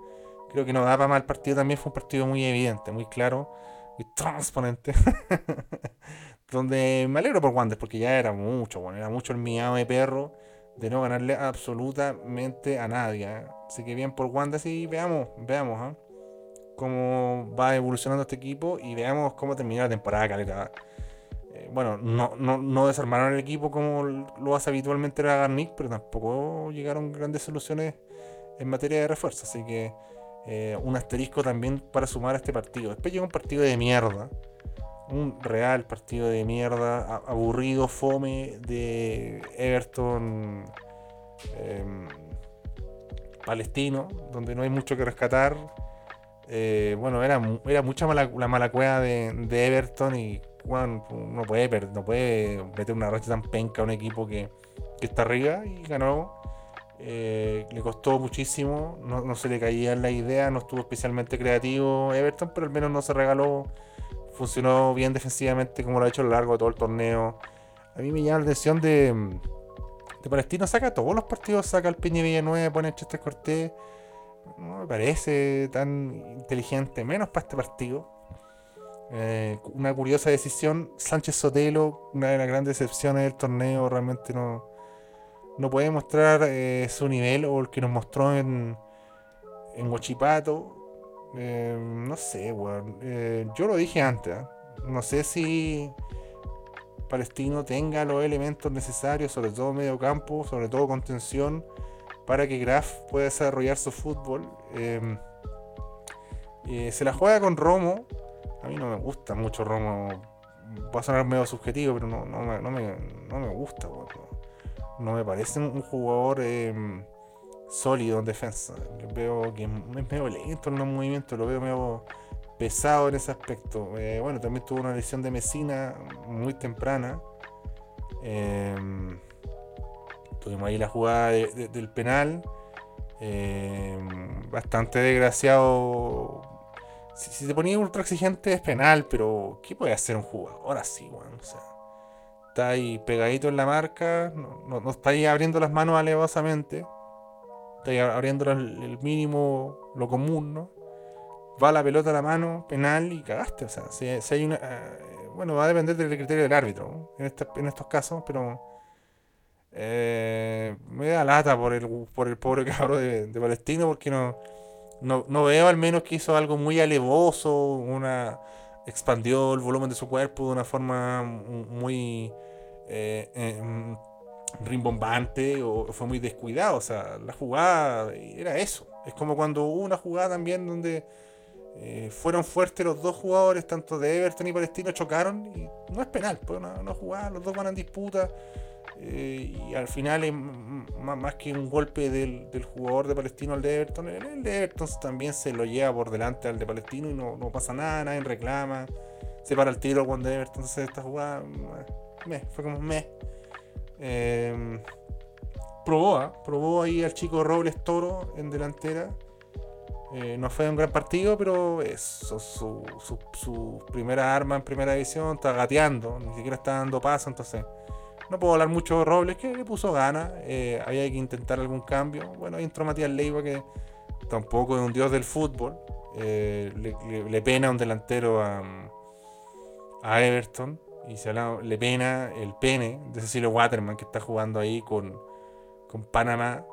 Creo que no da para mal partido también. Fue un partido muy evidente, muy claro, muy transparente. Donde me alegro por Wander, porque ya era mucho, bueno, era mucho el miado de perro de no ganarle absolutamente a nadie. ¿eh? Así que bien por Wanda, sí, veamos, veamos, ¿ah? Cómo va evolucionando este equipo y veamos cómo termina la temporada, caleta. Eh, bueno, no, no, no, desarmaron el equipo como lo hace habitualmente la Garnick, pero tampoco llegaron grandes soluciones en materia de refuerzo. Así que eh, un asterisco también para sumar a este partido. Después llega un partido de mierda. Un real partido de mierda, aburrido, fome de Everton em, palestino, donde no hay mucho que rescatar. Eh, bueno, era, era mucha la mala cueva de, Everton y bueno, no puede, no puede meter una racha tan penca a un equipo que, está arriba y ganó eh, le costó muchísimo, no, se le caía la idea, no estuvo especialmente creativo Everton, pero al menos no se regaló. Funcionó bien defensivamente como lo ha hecho a lo largo de todo el torneo. A mí me llama la atención de, de Palestino, saca todos los partidos, saca el Peña Villanueva, pone Chester Cortés. No me parece tan inteligente, menos para este partido. Eh, una curiosa decisión. Sánchez Sotelo, una de las grandes decepciones del torneo, realmente no, no puede mostrar eh, su nivel o el que nos mostró en, en Huachipato. Eh, no sé, weón. Yo lo dije antes. No sé si Palestino tenga los elementos necesarios, sobre todo medio campo, sobre todo contención, para que Graf pueda desarrollar su fútbol. se la juega con Romo. A mí no me gusta mucho Romo. Va a sonar medio subjetivo, pero no, no, me, no, me, no me gusta, no me parece un jugador em, sólido en defensa. veo que es medio lento en los movimientos, lo veo medio pesado en ese aspecto. Eh, bueno, también tuvo una lesión de Mesina muy temprana. Em, tuvimos ahí la jugada del penal. Em, bastante desgraciado. Si, te ponía ultra exigente es penal, pero ¿qué puede hacer un jugador así, bueno? O sea, está ahí pegadito en la marca, no, no, está ahí abriendo las manos alevosamente, está ahí abriendo el, mínimo, lo común, ¿no? Va la pelota a la mano, penal y cagaste. O sea, si, hay una. Eh, bueno, va a depender del criterio del árbitro en estos casos, pero. Eh, me da lata por el, por el pobre cabrón de, de Palestino porque no, no, no, veo al menos que hizo algo muy alevoso, una expandió el volumen de su cuerpo de una forma muy eh, em, rimbombante o fue muy descuidado. O sea, la jugada era eso. Es como cuando hubo una jugada también donde eh, fueron fuertes los dos jugadores, tanto de Everton y Palestino, chocaron y no es penal, pues una, una jugada, los dos van en disputa. Eh, y al final es más, que un golpe del, jugador de Palestino al de Everton, el, de Everton también se lo lleva por delante al de Palestino y no, pasa nada, nadie reclama, se para el tiro cuando Everton se esta jugada, fue como me. Em, probó, ¿ah? probó ahí al chico Robles Toro en delantera. Eh, no fue un gran partido, pero es su, su, primera arma en primera división, está gateando, ni siquiera está dando paso, entonces no puedo hablar mucho de Robles, que le puso ganas. Eh, había que intentar algún cambio. Bueno, ahí entró Matías Leiva, que tampoco es un dios del fútbol. Eh, le, pena un delantero a, a Everton. Y se le pena el pene de Cecilio Waterman, que está jugando ahí con, con Panamá.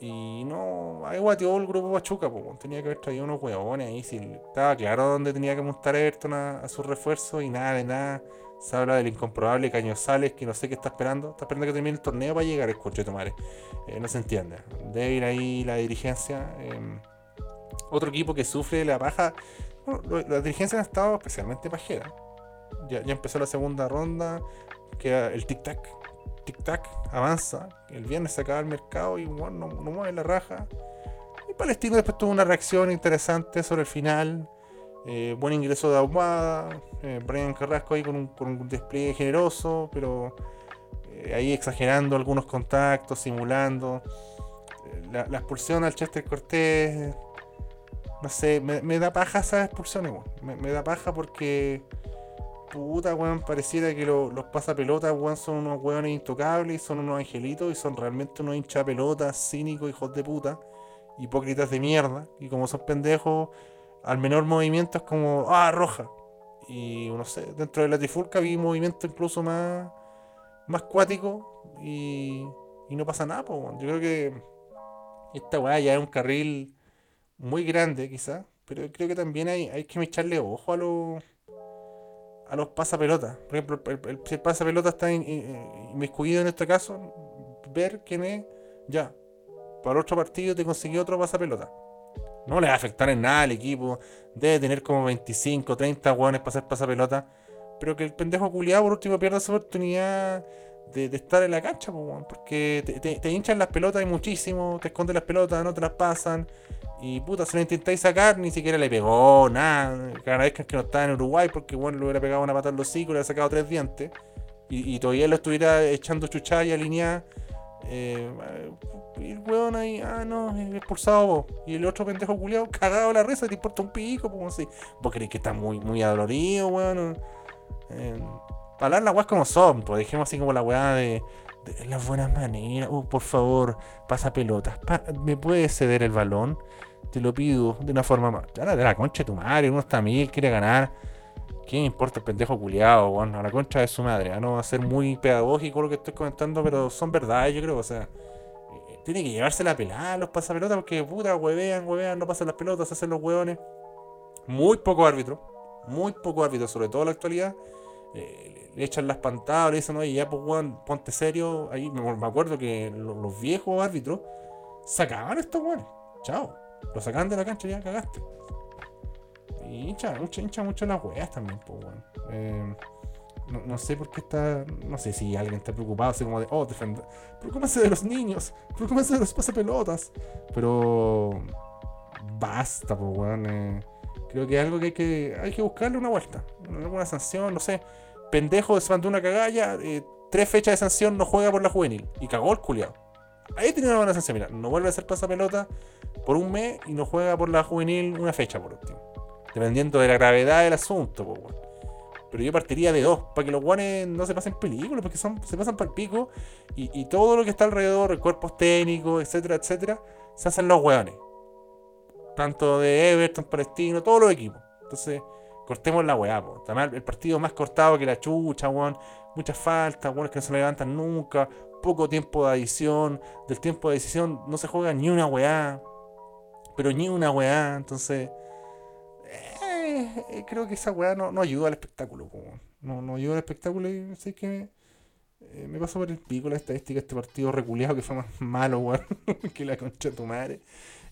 Y no, ahí guateó el grupo Pachuca, pues, tenía que haber traído unos huevones ahí. Si estaba claro dónde tenía que montar Everton a, a su refuerzo y nada de nada se habla del incomprobable Cañosales, que no sé qué está esperando. Está esperando que termine el torneo para llegar el coche de eh, no se entiende. Debe ir ahí la dirigencia. Em, otro equipo que sufre la baja. la dirigencia ha estado especialmente pajera. Ya, empezó la segunda ronda. Queda el tic-tac. Tic-tac avanza. El viernes se acaba el mercado y bueno, no, mueve la raja. Y Palestino después tuvo una reacción interesante sobre el final. Eh, buen ingreso de Ahumada, eh, Brian Carrasco ahí con un, despliegue generoso, pero eh, ahí exagerando algunos contactos, simulando. La, expulsión al Chester Cortés, no sé, me, da paja esa expulsión, me, da paja porque, puta, weón, pareciera que los pasapelotas, weón, son unos weones intocables, son unos angelitos y son realmente unos hinchapelotas, cínicos, hijos de puta, hipócritas de mierda, y como son pendejos al menor movimiento es como, ah, roja. Y no sé, dentro de la trifulca vi movimiento incluso más, más cuático y, y no pasa nada. Yo creo que Esta weá ya es un carril muy grande, quizás. Pero creo que también hay, hay que echarle ojo a los a los pasapelotas. Por ejemplo, el pasapelota está in- in- inmiscuido en este caso, ver quién es, ya. Para otro partido te consiguió otro pasapelota. No le va a afectar en nada al equipo. Debe tener como 25, 30 hueones para hacer pasapelota. Pero que el pendejo culiado por último pierda esa oportunidad de, estar en la cancha, porque te, hinchan las pelotas y muchísimo, te esconden las pelotas, no te las pasan. Y puta, se la intentáis sacar, ni siquiera le pegó, nada. Agradezcan que no estaba en Uruguay porque bueno, le hubiera pegado una pata en los hocico, le hubiera sacado tres dientes. Y, y todavía lo estuviera echando chuchá y alineada. Eh, y el weón ahí, ah, no, expulsado vos. Y el otro pendejo culiado cagado la risa, te importa un pico, como así. Vos creéis que está muy, muy adolorido, weón. Eh, hablar las weas como son, pues dejemos así como la weá de, de las buenas maneras. Uh, por favor, pasa pelotas. Pa- ¿Me puedes ceder el balón? Te lo pido de una forma más. De la concha de tu madre, uno está mil, quiere ganar. ¿Qué importa el pendejo culiado, weón? A la concha de su madre. A no va a ser muy pedagógico lo que estoy comentando, pero son verdades, yo creo. O sea, eh, tiene que llevarse la pelada los pasapelotas porque puta, huevean, huevean, no pasan las pelotas, hacen los hueones. Muy poco árbitro, muy poco árbitro, sobre todo en la actualidad. eh, le, echan las pantadas, le dicen, oye, ya pues weón, ponte serio. Ahí me, acuerdo que lo- los, viejos árbitros sacaban a estos weones. Chao. Lo sacaban de la cancha ya cagaste. Hincha, hincha, mucho las weas también, pues weón. Eh, no, sé por qué está. No sé si alguien está preocupado, así como de, oh. Preocúpense de los niños, preocúpense de los pasapelotas. Pero. Basta, pues weón. eh, creo que es algo que hay que, hay que buscarle una vuelta. Alguna sanción, no sé. Pendejo se mandó una cagalla, eh, tres fechas de sanción, no juega por la juvenil. Y cagó el culiado. Ahí tenía una buena sanción, mira, no vuelve a hacer pasapelota por un mes y no juega por la juvenil una fecha por último. Dependiendo de la gravedad del asunto. Pero yo partiría de dos, para que los guanes no se pasen películas, porque son, se pasan para el pico y, y todo lo que está alrededor, cuerpos técnicos, etcétera, etcétera, se hacen los hueones. Tanto de Everton, Palestino, todos los equipos. Entonces, cortemos la weá, po. El partido más cortado que la chucha, weón. Muchas faltas, weones que no se levantan nunca. Poco tiempo de adición. Del tiempo de decisión no se juega ni una weá. Pero ni una weá. Entonces, eh, eh, creo que esa weá no, no ayuda al espectáculo, weón. No, no ayuda al espectáculo y sé que eh, me pasó por el pico la estadística de este partido reculeado que fue más malo, weón, que la concha de tu madre.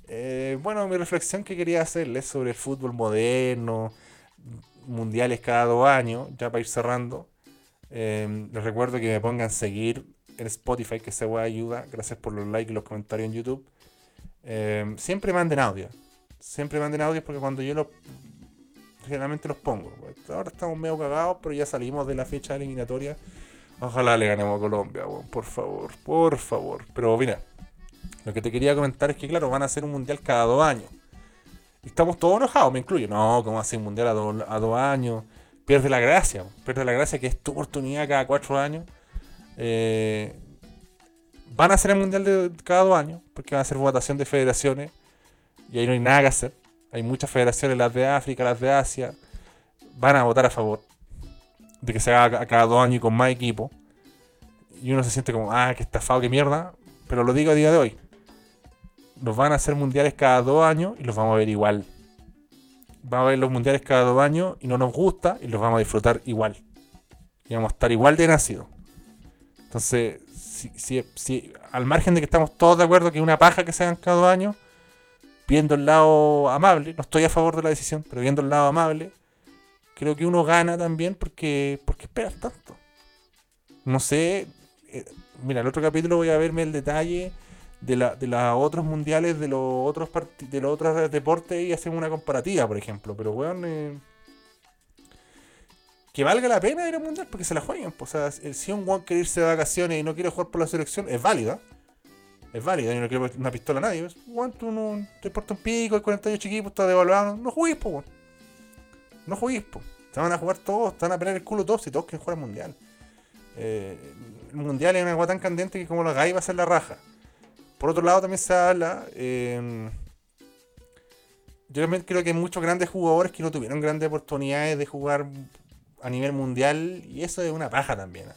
Eh, bueno, mi reflexión que quería hacerles sobre el fútbol moderno, mundiales cada dos años, ya para ir cerrando. Eh, les recuerdo que me pongan seguir en Spotify, que esa weá ayuda. Gracias por los likes y los comentarios en YouTube. Eh, siempre manden audio. Siempre manden audio porque cuando yo los generalmente los pongo. Ahora estamos medio cagados, pero ya salimos de la fecha eliminatoria. Ojalá le ganemos a Colombia, por favor, por favor. Pero mira, lo que te quería comentar es que, claro, van a hacer un mundial cada dos años. Estamos todos enojados, me incluyo. No, ¿cómo hacer un mundial a, do- a dos años? Pierde la gracia, pierde la gracia que es tu oportunidad cada cuatro años. Eh, van a hacer el mundial de cada dos años, porque van a hacer votación de federaciones. Y ahí no hay nada que hacer. Hay muchas federaciones, las de África, las de Asia, van a votar a favor de que se haga cada dos años con más equipo. Y uno se siente como, ah, que estafado, que mierda. Pero lo digo a día de hoy. Nos van a hacer mundiales cada dos años y los vamos a ver igual. Vamos a ver los mundiales cada dos años y no nos gusta y los vamos a disfrutar igual. Y vamos a estar igual de nacidos. Entonces, si, si, si- al margen de que estamos todos de acuerdo que es una paja que se hagan cada dos años, viendo el lado amable, no estoy a favor de la decisión, pero viendo el lado amable, creo que uno gana también porque, porque esperas tanto. No sé, eh, mira, el otro capítulo voy a verme el detalle de, la, de los otros mundiales, de los otros de los otros deportes y hacer una comparativa, por ejemplo. Pero weón, eh, que valga la pena ir al mundial porque se la pues, o sea, si un weón quiere irse de vacaciones y no quiere jugar por la selección, es válida. Es válida, yo no quiero una pistola a nadie. Weón, tú no te importa un pico, hay 48 equipos, está devaluado. No juguís, po. No juguís, po. Te van a jugar todos, te van a pelear el culo todos si todos quieren jugar al mundial. Eh, el mundial es una agua tan candente que como lo hagáis va a ser la raja. Por otro lado, también se habla. eh, yo también creo que hay muchos grandes jugadores que no tuvieron grandes oportunidades de jugar a nivel mundial. Y eso es una paja también. ¿eh?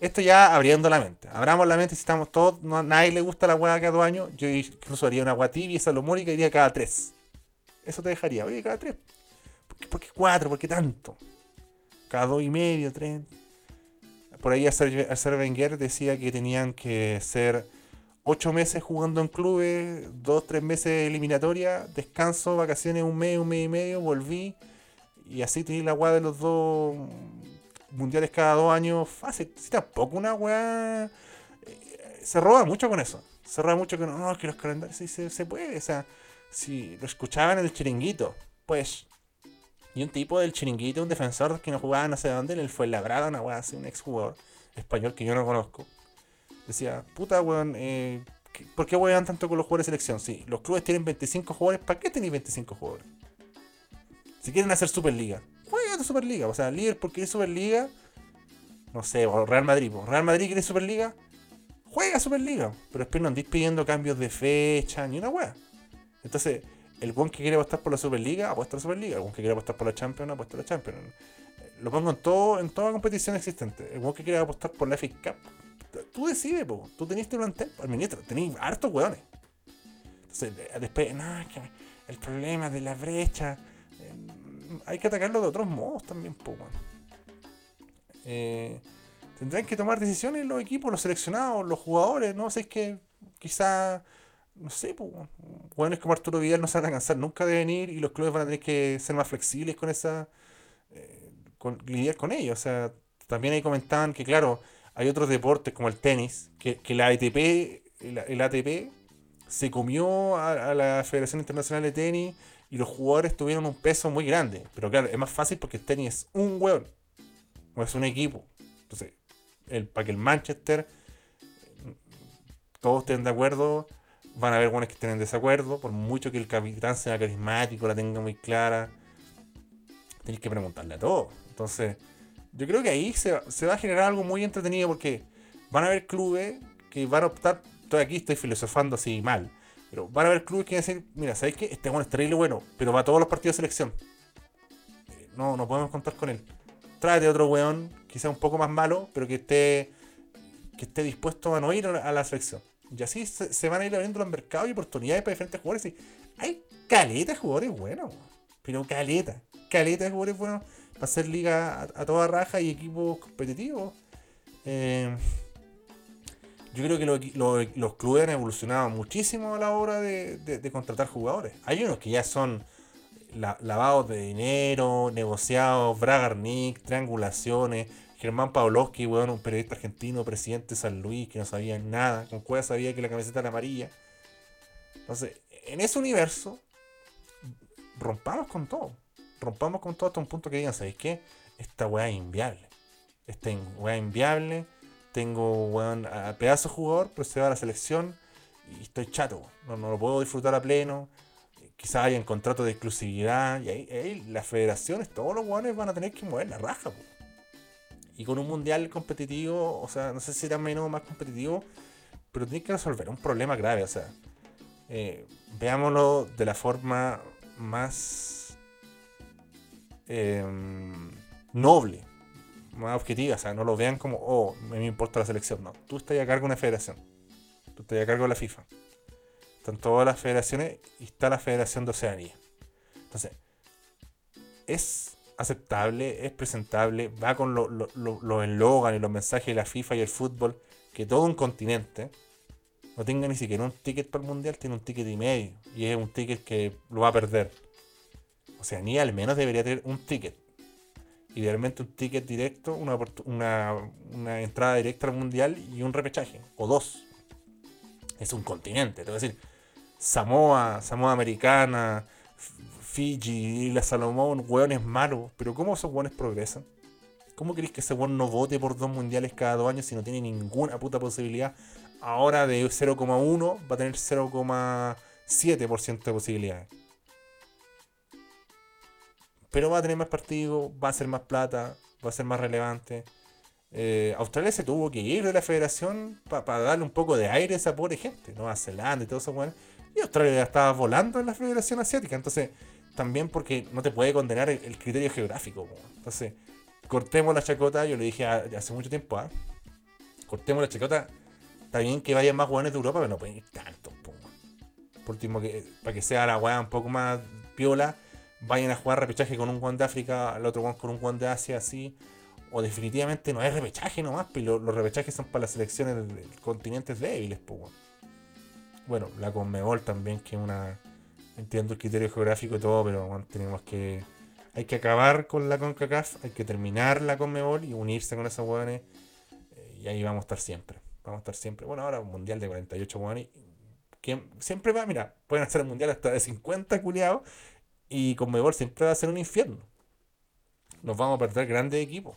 Esto ya abriendo la mente. Abramos la mente si estamos todos, a nadie le gusta la hueá cada dos años. Yo incluso haría una agua tibia y salomónica iría cada tres. Eso te dejaría, oye, cada tres. ¿Por qué, cuatro? ¿Por qué tanto? Cada dos y medio, tres. Por ahí Acer Wenger decía que tenían que ser ocho meses jugando en clubes, dos, tres meses eliminatoria, descanso, vacaciones, un mes, un mes y medio, volví. Y así tenía la weá de los dos mundiales cada dos años fácil. Si tampoco una weá. Eh, se roba mucho con eso. Se roba mucho con. No, que los calendarios sí se, puede. O sea, si lo escuchaban en el chiringuito, pues. Y un tipo del chiringuito, un defensor que no jugaba no sé dónde, él fue labrado, una weá así, un ex jugador español que yo no conozco. Decía, puta weón, eh, ¿por qué weón tanto con los jugadores de selección? Sí, los clubes tienen 25 jugadores, ¿para qué tenéis 25 jugadores? Si quieren hacer Superliga, juega de Superliga. O sea, Liverpool quiere Superliga. No sé, o Real Madrid. Real Madrid quiere Superliga. Juega Superliga. Pero después no andéis pidiendo cambios de fecha ni una wea. Entonces, el buen que quiere apostar por la Superliga, apuesta por la Superliga. El buen que quiere apostar por la Champions, apuesta por la Champions. Lo pongo en todo, en toda competición existente. El buen que quiere apostar por la FA Cup. Tú decides, po. Tú tenés tu plantel, ministro, tenés hartos weones. Entonces, después, no, el problema de la brecha hay que atacarlo de otros modos también, pues, tendrán que tomar decisiones los equipos, los seleccionados, los jugadores, ¿no? sé, es que quizá, no sé, pues, es como Arturo Vidal no se van a cansar nunca de venir y los clubes van a tener que ser más flexibles con esa, eh, con, lidiar con ellos. O sea, también ahí comentaban que, claro, hay otros deportes como el tenis, que, que la ATP, el, ATP se comió a la Federación Internacional de Tenis y los jugadores tuvieron un peso muy grande. Pero claro, es más fácil porque el tenis es un hueón, o es un equipo. Entonces, el, para que el Manchester todos estén de acuerdo, van a haber buenos que estén en desacuerdo, por mucho que el capitán sea carismático, la tenga muy clara. Tenéis que preguntarle a todos. Entonces, yo creo que ahí se, se va a generar algo muy entretenido porque van a haber clubes que van a optar. Estoy aquí, estoy filosofando así mal pero van a haber clubes que a decir, mira, ¿sabéis qué? Este bueno es terrible bueno, pero va a todos los partidos de selección. Eh, no, no podemos contar con él. Tráete otro weón, quizá un poco más malo, pero que esté que esté dispuesto a no ir a la selección. Y así se, van a ir abriendo los mercados y oportunidades para diferentes jugadores. Y hay caleta de jugadores buenos, pero caleta, caleta de jugadores buenos para hacer liga a, toda raja y equipos competitivos. Eh, yo creo que los clubes han evolucionado muchísimo a la hora de, contratar jugadores. Hay unos que ya son lavados de dinero, negociados, Bragarnik, triangulaciones. Germán Pavlovsky, un periodista argentino, presidente de San Luis, que no sabía nada. Con cueva sabía que la camiseta era amarilla. Entonces, en ese universo, rompamos con todo. Rompamos con todo hasta un punto que digan, ¿sabéis qué? Esta weá es inviable. Esta weá es inviable tengo, weón, a pedazo jugador, pero se va a la selección y estoy chato, no, no lo puedo disfrutar a pleno. Quizás hayan contrato de exclusividad y ahí, las federaciones, todos los weones van a tener que mover la raja. Y con un mundial competitivo, o sea, no sé si será menos o más competitivo, pero tiene que resolver un problema grave. O sea, eh, veámoslo de la forma más em, noble más objetiva, o sea, no lo vean como, oh, me importa la selección, no. Tú estás a cargo de una federación, tú estás a cargo de la FIFA. Están todas las federaciones y está la Federación de Oceanía. Entonces, es aceptable, es presentable, va con los lo, y los mensajes de la FIFA y el fútbol, que todo un continente no tenga ni siquiera un ticket para el mundial, tiene un ticket y medio, y es un ticket que lo va a perder. Oceanía al menos debería tener un ticket idealmente un ticket directo, una, una, entrada directa al mundial y un repechaje, o dos. Es un continente, te voy a decir, Samoa, Samoa Americana, Fiji, la Salomón, hueones malos, pero ¿cómo esos hueones progresan? ¿Cómo crees que ese hueón no vote por dos mundiales cada dos años si no tiene ninguna puta posibilidad? Ahora de 0,1 va a tener 0,7% de posibilidades pero va a tener más partidos, va a ser más plata, va a ser más relevante. Eh, Australia se tuvo que ir de la federación para darle un poco de aire a esa pobre gente, Nueva Zelanda y todo eso, bueno. Y Australia ya estaba volando en la federación asiática, entonces también porque no te puede condenar el, criterio geográfico. Entonces, cortemos la chacota, yo le dije hace mucho tiempo, ¿ah? cortemos la chacota. Está bien que vayan más jugadores de Europa, pero no pueden ir tantos. Por último, que, para que sea la weá un poco más piola, vayan a jugar repechaje con un Juan de África, el otro Juan con un Juan de Asia, así. O definitivamente no es repechaje nomás, pero los repechajes son para las selecciones de, continentes débiles, weón. Bueno, la Conmebol también, que es una. Entiendo el criterio geográfico y todo, pero weón, tenemos que. Hay que acabar con la CONCACAF, hay que terminar la Conmebol y unirse con esos hueones. eh, y ahí vamos a estar siempre. Vamos a estar siempre. Bueno, ahora un mundial de 48 hueones. Siempre va, mira, pueden hacer un mundial hasta de 50 culiados. Y Conmebol siempre va a ser un infierno. Nos vamos a perder grandes equipos.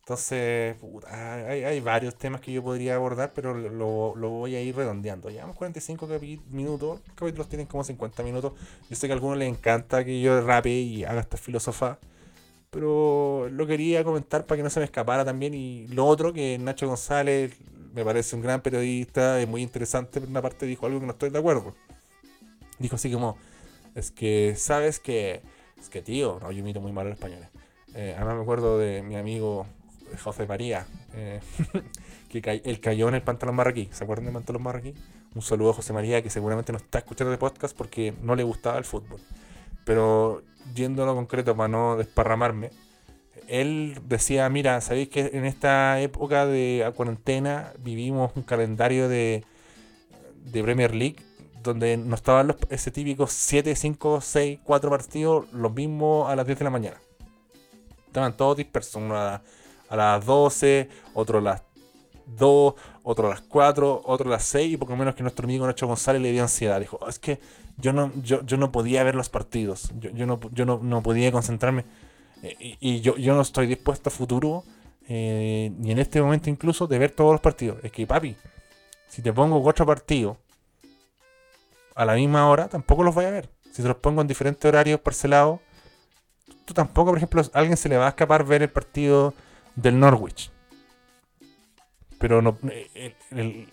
Entonces, puta, hay, varios temas que yo podría abordar, pero lo, lo voy a ir redondeando. Llevamos 45 capi- minutos, los capítulos tienen como 50 minutos. Yo sé que a algunos les encanta que yo rape y haga esta filosofía, pero lo quería comentar para que no se me escapara también. Y lo otro, que Nacho González me parece un gran periodista, es muy interesante, pero una parte dijo algo que no estoy de acuerdo. Dijo así como, es que, ¿sabes que Es que, tío, no, yo miro muy mal a los españoles. Eh, además me acuerdo de mi amigo José María, eh, que él cayó en el pantalón marroquí. ¿Se acuerdan del pantalón marroquí? Un saludo a José María, que seguramente no está escuchando el podcast porque no le gustaba el fútbol. Pero yendo a lo concreto para no desparramarme, él decía, mira, ¿sabéis que en esta época de cuarentena vivimos un calendario de, de Premier League donde no estaban los, ese típico 7, 5, 6, 4 partidos, los mismos a las 10 de la mañana? Estaban todos dispersos, uno a, a las 12, otro a las 2, otro a las 4, otro a las 6, y poco menos que nuestro amigo Nacho González le dio ansiedad. Dijo, es que yo no, yo, yo no podía ver los partidos, yo, yo, no, yo no, no podía concentrarme, Eh, y, y yo, yo no estoy dispuesto a futuro, eh, ni en este momento incluso, de ver todos los partidos. Es que, papi, si te pongo cuatro partidos a la misma hora, tampoco los voy a ver. Si te los pongo en diferentes horarios parcelados, tú tampoco, por ejemplo, alguien se le va a escapar ver el partido del Norwich. Pero no, el-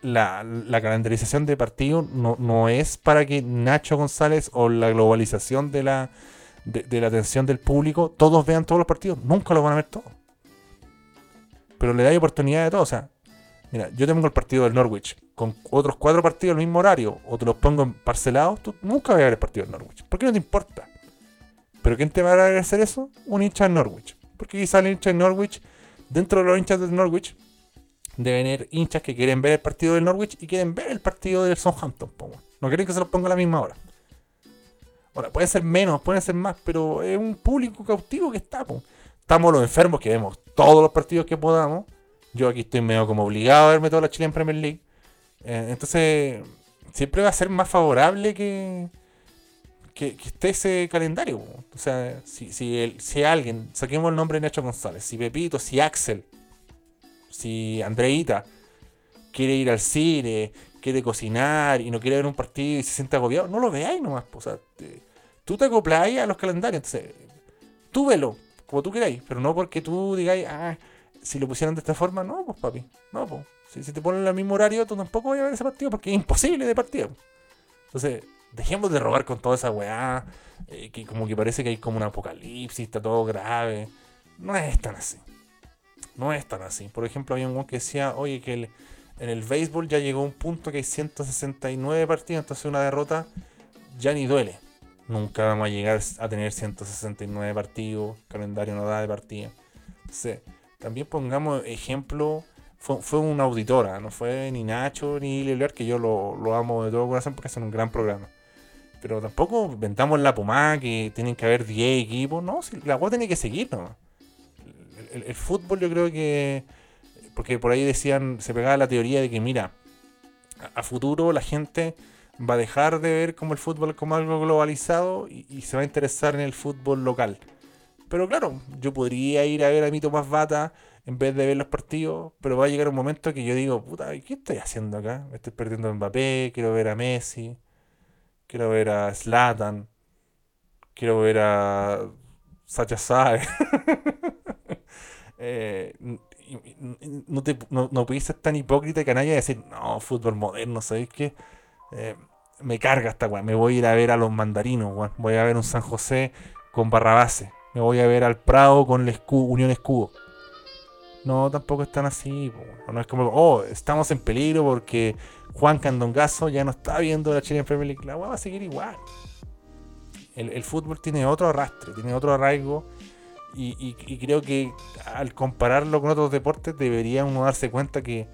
la, calendarización de partido no, es para que Nacho González o la globalización de la, de la atención del público, todos vean todos los partidos. Nunca los van a ver todos. Pero le da oportunidad de todo. O sea, mira, yo tengo el partido del Norwich con otros cuatro partidos al mismo horario, o te los pongo en parcelados, tú nunca vas a ver el partido del Norwich. ¿Por qué no te importa? ¿Pero quién te va a hacer eso? Un hincha del Norwich. Porque quizá el hincha del Norwich, dentro de los hinchas del Norwich, deben haber hinchas que quieren ver el partido del Norwich y quieren ver el partido del Southampton. No quieren que se los ponga a la misma hora. Ahora, puede ser menos, puede ser más, pero es un público cautivo que está. po. Estamos los enfermos que vemos todos los partidos que podamos. Yo aquí estoy medio como obligado a verme toda la Chile en Premier League. Eh, entonces, siempre va a ser más favorable que, que, esté ese calendario. O sea, si, si, el- si alguien, saquemos el nombre de Nacho González, si Pepito, si Axel, si Andreita quiere ir al cine, quiere cocinar y no quiere ver un partido y se siente agobiado, no lo veáis nomás. po. O sea, te- tú te acopláis a los calendarios. Entonces, tú velo, como tú queráis, pero no porque tú digáis, ah, si lo pusieran de esta forma, no, pues papi, no, pues. Si, si te ponen el mismo horario, tú tampoco vas a ver ese partido porque es imposible de partido. Entonces, dejemos de robar con toda esa weá, eh, que como que parece que hay como un apocalipsis, está todo grave. No es tan así. No es tan así. Por ejemplo, había un que decía, oye, que en el béisbol ya llegó un punto que hay 169 partidos, entonces una derrota ya ni duele. Nunca vamos a llegar a tener 169 partidos, calendario no da de partida. Entonces, también pongamos ejemplo, fue, fue una auditora, no fue ni Nacho ni Liliar, que yo lo, amo de todo corazón porque hacen un gran programa. Pero tampoco inventamos la pomada que tienen que haber 10 equipos, no, la agua tiene que seguir nomás. El, fútbol yo creo que, porque por ahí decían, se pegaba la teoría de que mira, a, futuro la gente va a dejar de ver como el fútbol como algo globalizado y, y se va a interesar en el fútbol local. Pero claro, yo podría ir a ver a mi Tomás Bata en vez de ver los partidos, pero va a llegar un momento que yo digo, puta, ¿qué estoy haciendo acá? Me estoy perdiendo a Mbappé, quiero ver a Messi, quiero ver a Zlatan, quiero ver a Sacha Sae. Eh, no, te, no, no ser tan hipócrita y canalla y decir, no, fútbol moderno, ¿sabéis qué? Eh, me carga esta weá. Me voy a ir a ver a los mandarinos, weón. Voy a ver un San José con Barrabase. Me voy a ver al Prado con el Unión Escudo. No, tampoco están así. No es como, oh, estamos en peligro porque Juan Candongazo ya no está viendo la Chilean Premier League. La va a seguir igual. El, fútbol tiene otro arrastre, tiene otro arraigo. Y, creo que al compararlo con otros deportes debería uno darse cuenta que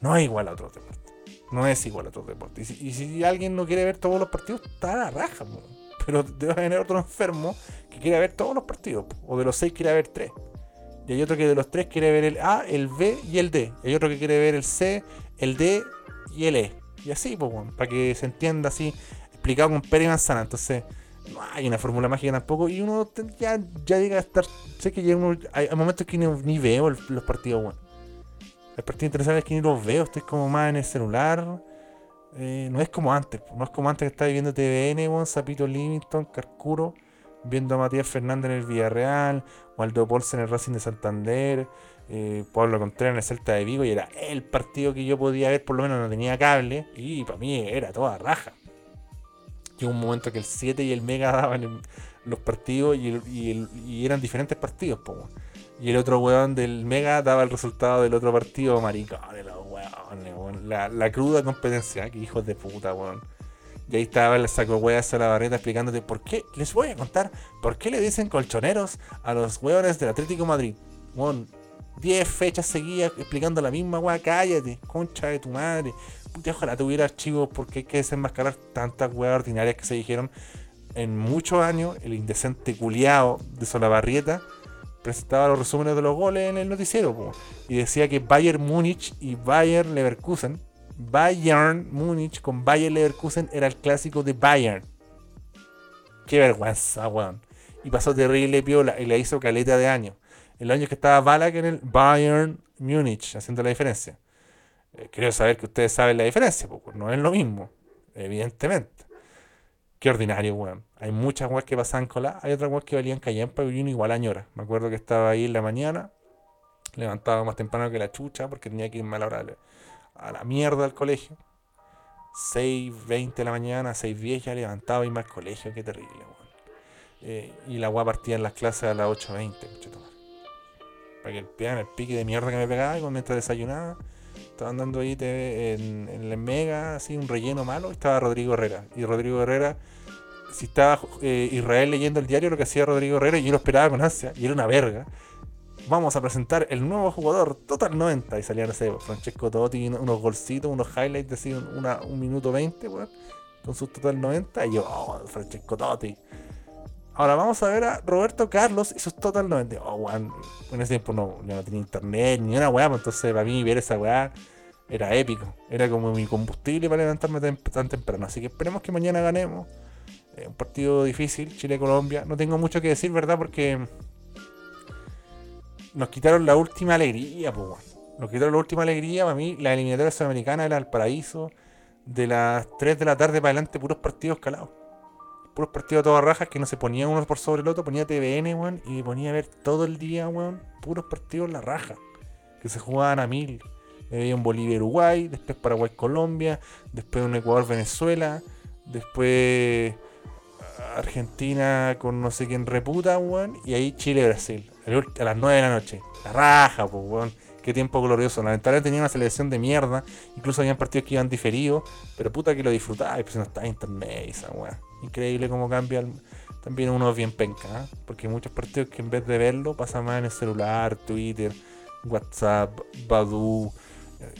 no es igual a otros deportes. No es igual a otros deportes. Y si, alguien no quiere ver todos los partidos, está a la raja. Pero debe haber otro enfermo que quiera ver todos los partidos. O de los seis quiere ver tres. Y hay otro que de los tres quiere ver el A, el B y el D. Y hay otro que quiere ver el C, el D y el E. Y así, pues, para que se entienda así, explicado con pera y manzana. Entonces, no hay una fórmula mágica tampoco. Y uno ya, ya llega a estar. Sé que ya uno, hay, momentos que ni, veo el- los partidos, bueno. Hay partidos interesantes que ni los veo, estoy como más en el celular. Eh, no es como antes, no es como antes que estaba viendo TVN, weón, Zapito Livington, Carcuro, viendo a Matías Fernández en el Villarreal, Waldo Ponce en el Racing de Santander, eh, Pablo Contreras en el Celta de Vigo, y era el partido que yo podía ver, por lo menos no tenía cable, y para mí era toda raja. Llegó un momento que el 7 y el Mega daban los partidos y, eran diferentes partidos. Y el otro weón del Mega daba el resultado del otro partido, maricones, los weones, weón. La cruda competencia, que hijos de puta, weón. Y ahí estaba el saco weas a la explicándote por qué, les voy a contar, por qué le dicen colchoneros a los weones del Atlético Madrid. Weón, 10 fechas seguidas explicando la misma wea, cállate, concha de tu madre. Puta, ojalá tuviera archivos porque hay que desenmascarar tantas weas ordinarias que se dijeron en muchos años. El indecente culiao de Solabarrieta presentaba los resúmenes de los goles en el noticiero y decía que Bayern Múnich y Bayern Leverkusen, Bayern Múnich con Bayern Leverkusen era el clásico de Bayern. Qué vergüenza, weón. Y pasó terrible piola y la hizo caleta de años. El año que estaba Balak en el Bayern Múnich, haciendo la diferencia. Eh, quiero saber que ustedes saben la diferencia, porque no es lo mismo, evidentemente. Qué ordinario, weón. Hay muchas weas que pasaban cola, hay otras weas que valían callampa y uno igual añora. Me acuerdo que estaba ahí en la mañana, levantaba más temprano que la chucha porque tenía que irme a la a la mierda al colegio. 6.20 de la mañana, 6.10 ya levantaba y al colegio, qué terrible, weón. Eh, y la wea partía en las clases a las 8.20, conchetumare. Para que el, pegan el pique de mierda que me pegaba y mientras desayunaba. Estaban dando ahí en, la Mega, así un relleno malo, y estaba Rodrigo Herrera. Y Rodrigo Herrera, si estaba eh, Israel leyendo el diario, lo que hacía Rodrigo Herrera, y yo lo esperaba con ansia, y era una verga. Vamos a presentar el nuevo jugador Total 90. Y salía, no sé, Francesco Totti, unos golcitos, unos highlights, así, una, un minuto 20, weón, con su Total 90. Y yo, oh, Francesco Totti. Ahora vamos a ver a Roberto Carlos y sus Total 90. Oh, weón. En ese tiempo no, no tenía internet ni una weá, pues entonces para mí ver esa weá era épico. Era como mi combustible para levantarme tem- tan temprano. Así que esperemos que mañana ganemos. Eh, un partido difícil, Chile-Colombia. No tengo mucho que decir, ¿verdad? Porque nos quitaron la última alegría, pues, weón. Nos quitaron la última alegría. Para mí, la eliminatoria sudamericana era el paraíso. De las 3 de la tarde para adelante, puros partidos calados puros partidos a todas rajas que no se ponían uno por sobre el otro, ponía TVN, weón, y ponía a ver todo el día, weón, puros partidos la raja, que se jugaban a mil. Me un Bolivia-Uruguay, después Paraguay-Colombia, después un Ecuador-Venezuela, después Argentina con no sé quién reputa, weón, y ahí Chile-Brasil, a las 9 de la noche. La raja, pues, weón. Qué tiempo glorioso. Lamentablemente tenía una selección de mierda. Incluso habían partidos que iban diferidos. Pero puta que lo disfrutaba. Y pues no estaba internet esa weá. Increíble cómo cambia el- también uno bien penca. ¿ah? Porque hay muchos partidos que en vez de verlo pasan más en el celular, Twitter, WhatsApp, Badu,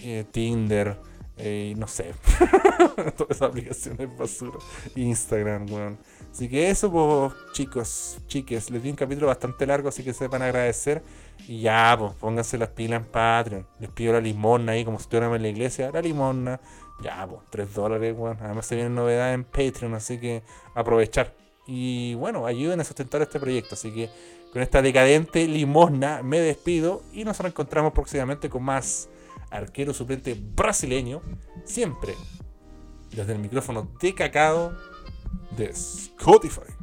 eh, Tinder, eh, no sé. Todas esas aplicaciones basura. Instagram, weón. Así que eso, pues, chicos, chiques, les di un capítulo bastante largo, así que sepan agradecer. Y ya, pues, pónganse las pilas en Patreon. Les pido la limosna ahí, como si estuviéramos en la iglesia. La limosna, ya, pues, 3 dólares, weón. Además se vienen novedades en Patreon, así que aprovechar. Y bueno, ayuden a sustentar este proyecto. Así que con esta decadente limosna me despido y nos reencontramos próximamente con más arquero suplente brasileño. Siempre desde el micrófono de cacao de Spotify.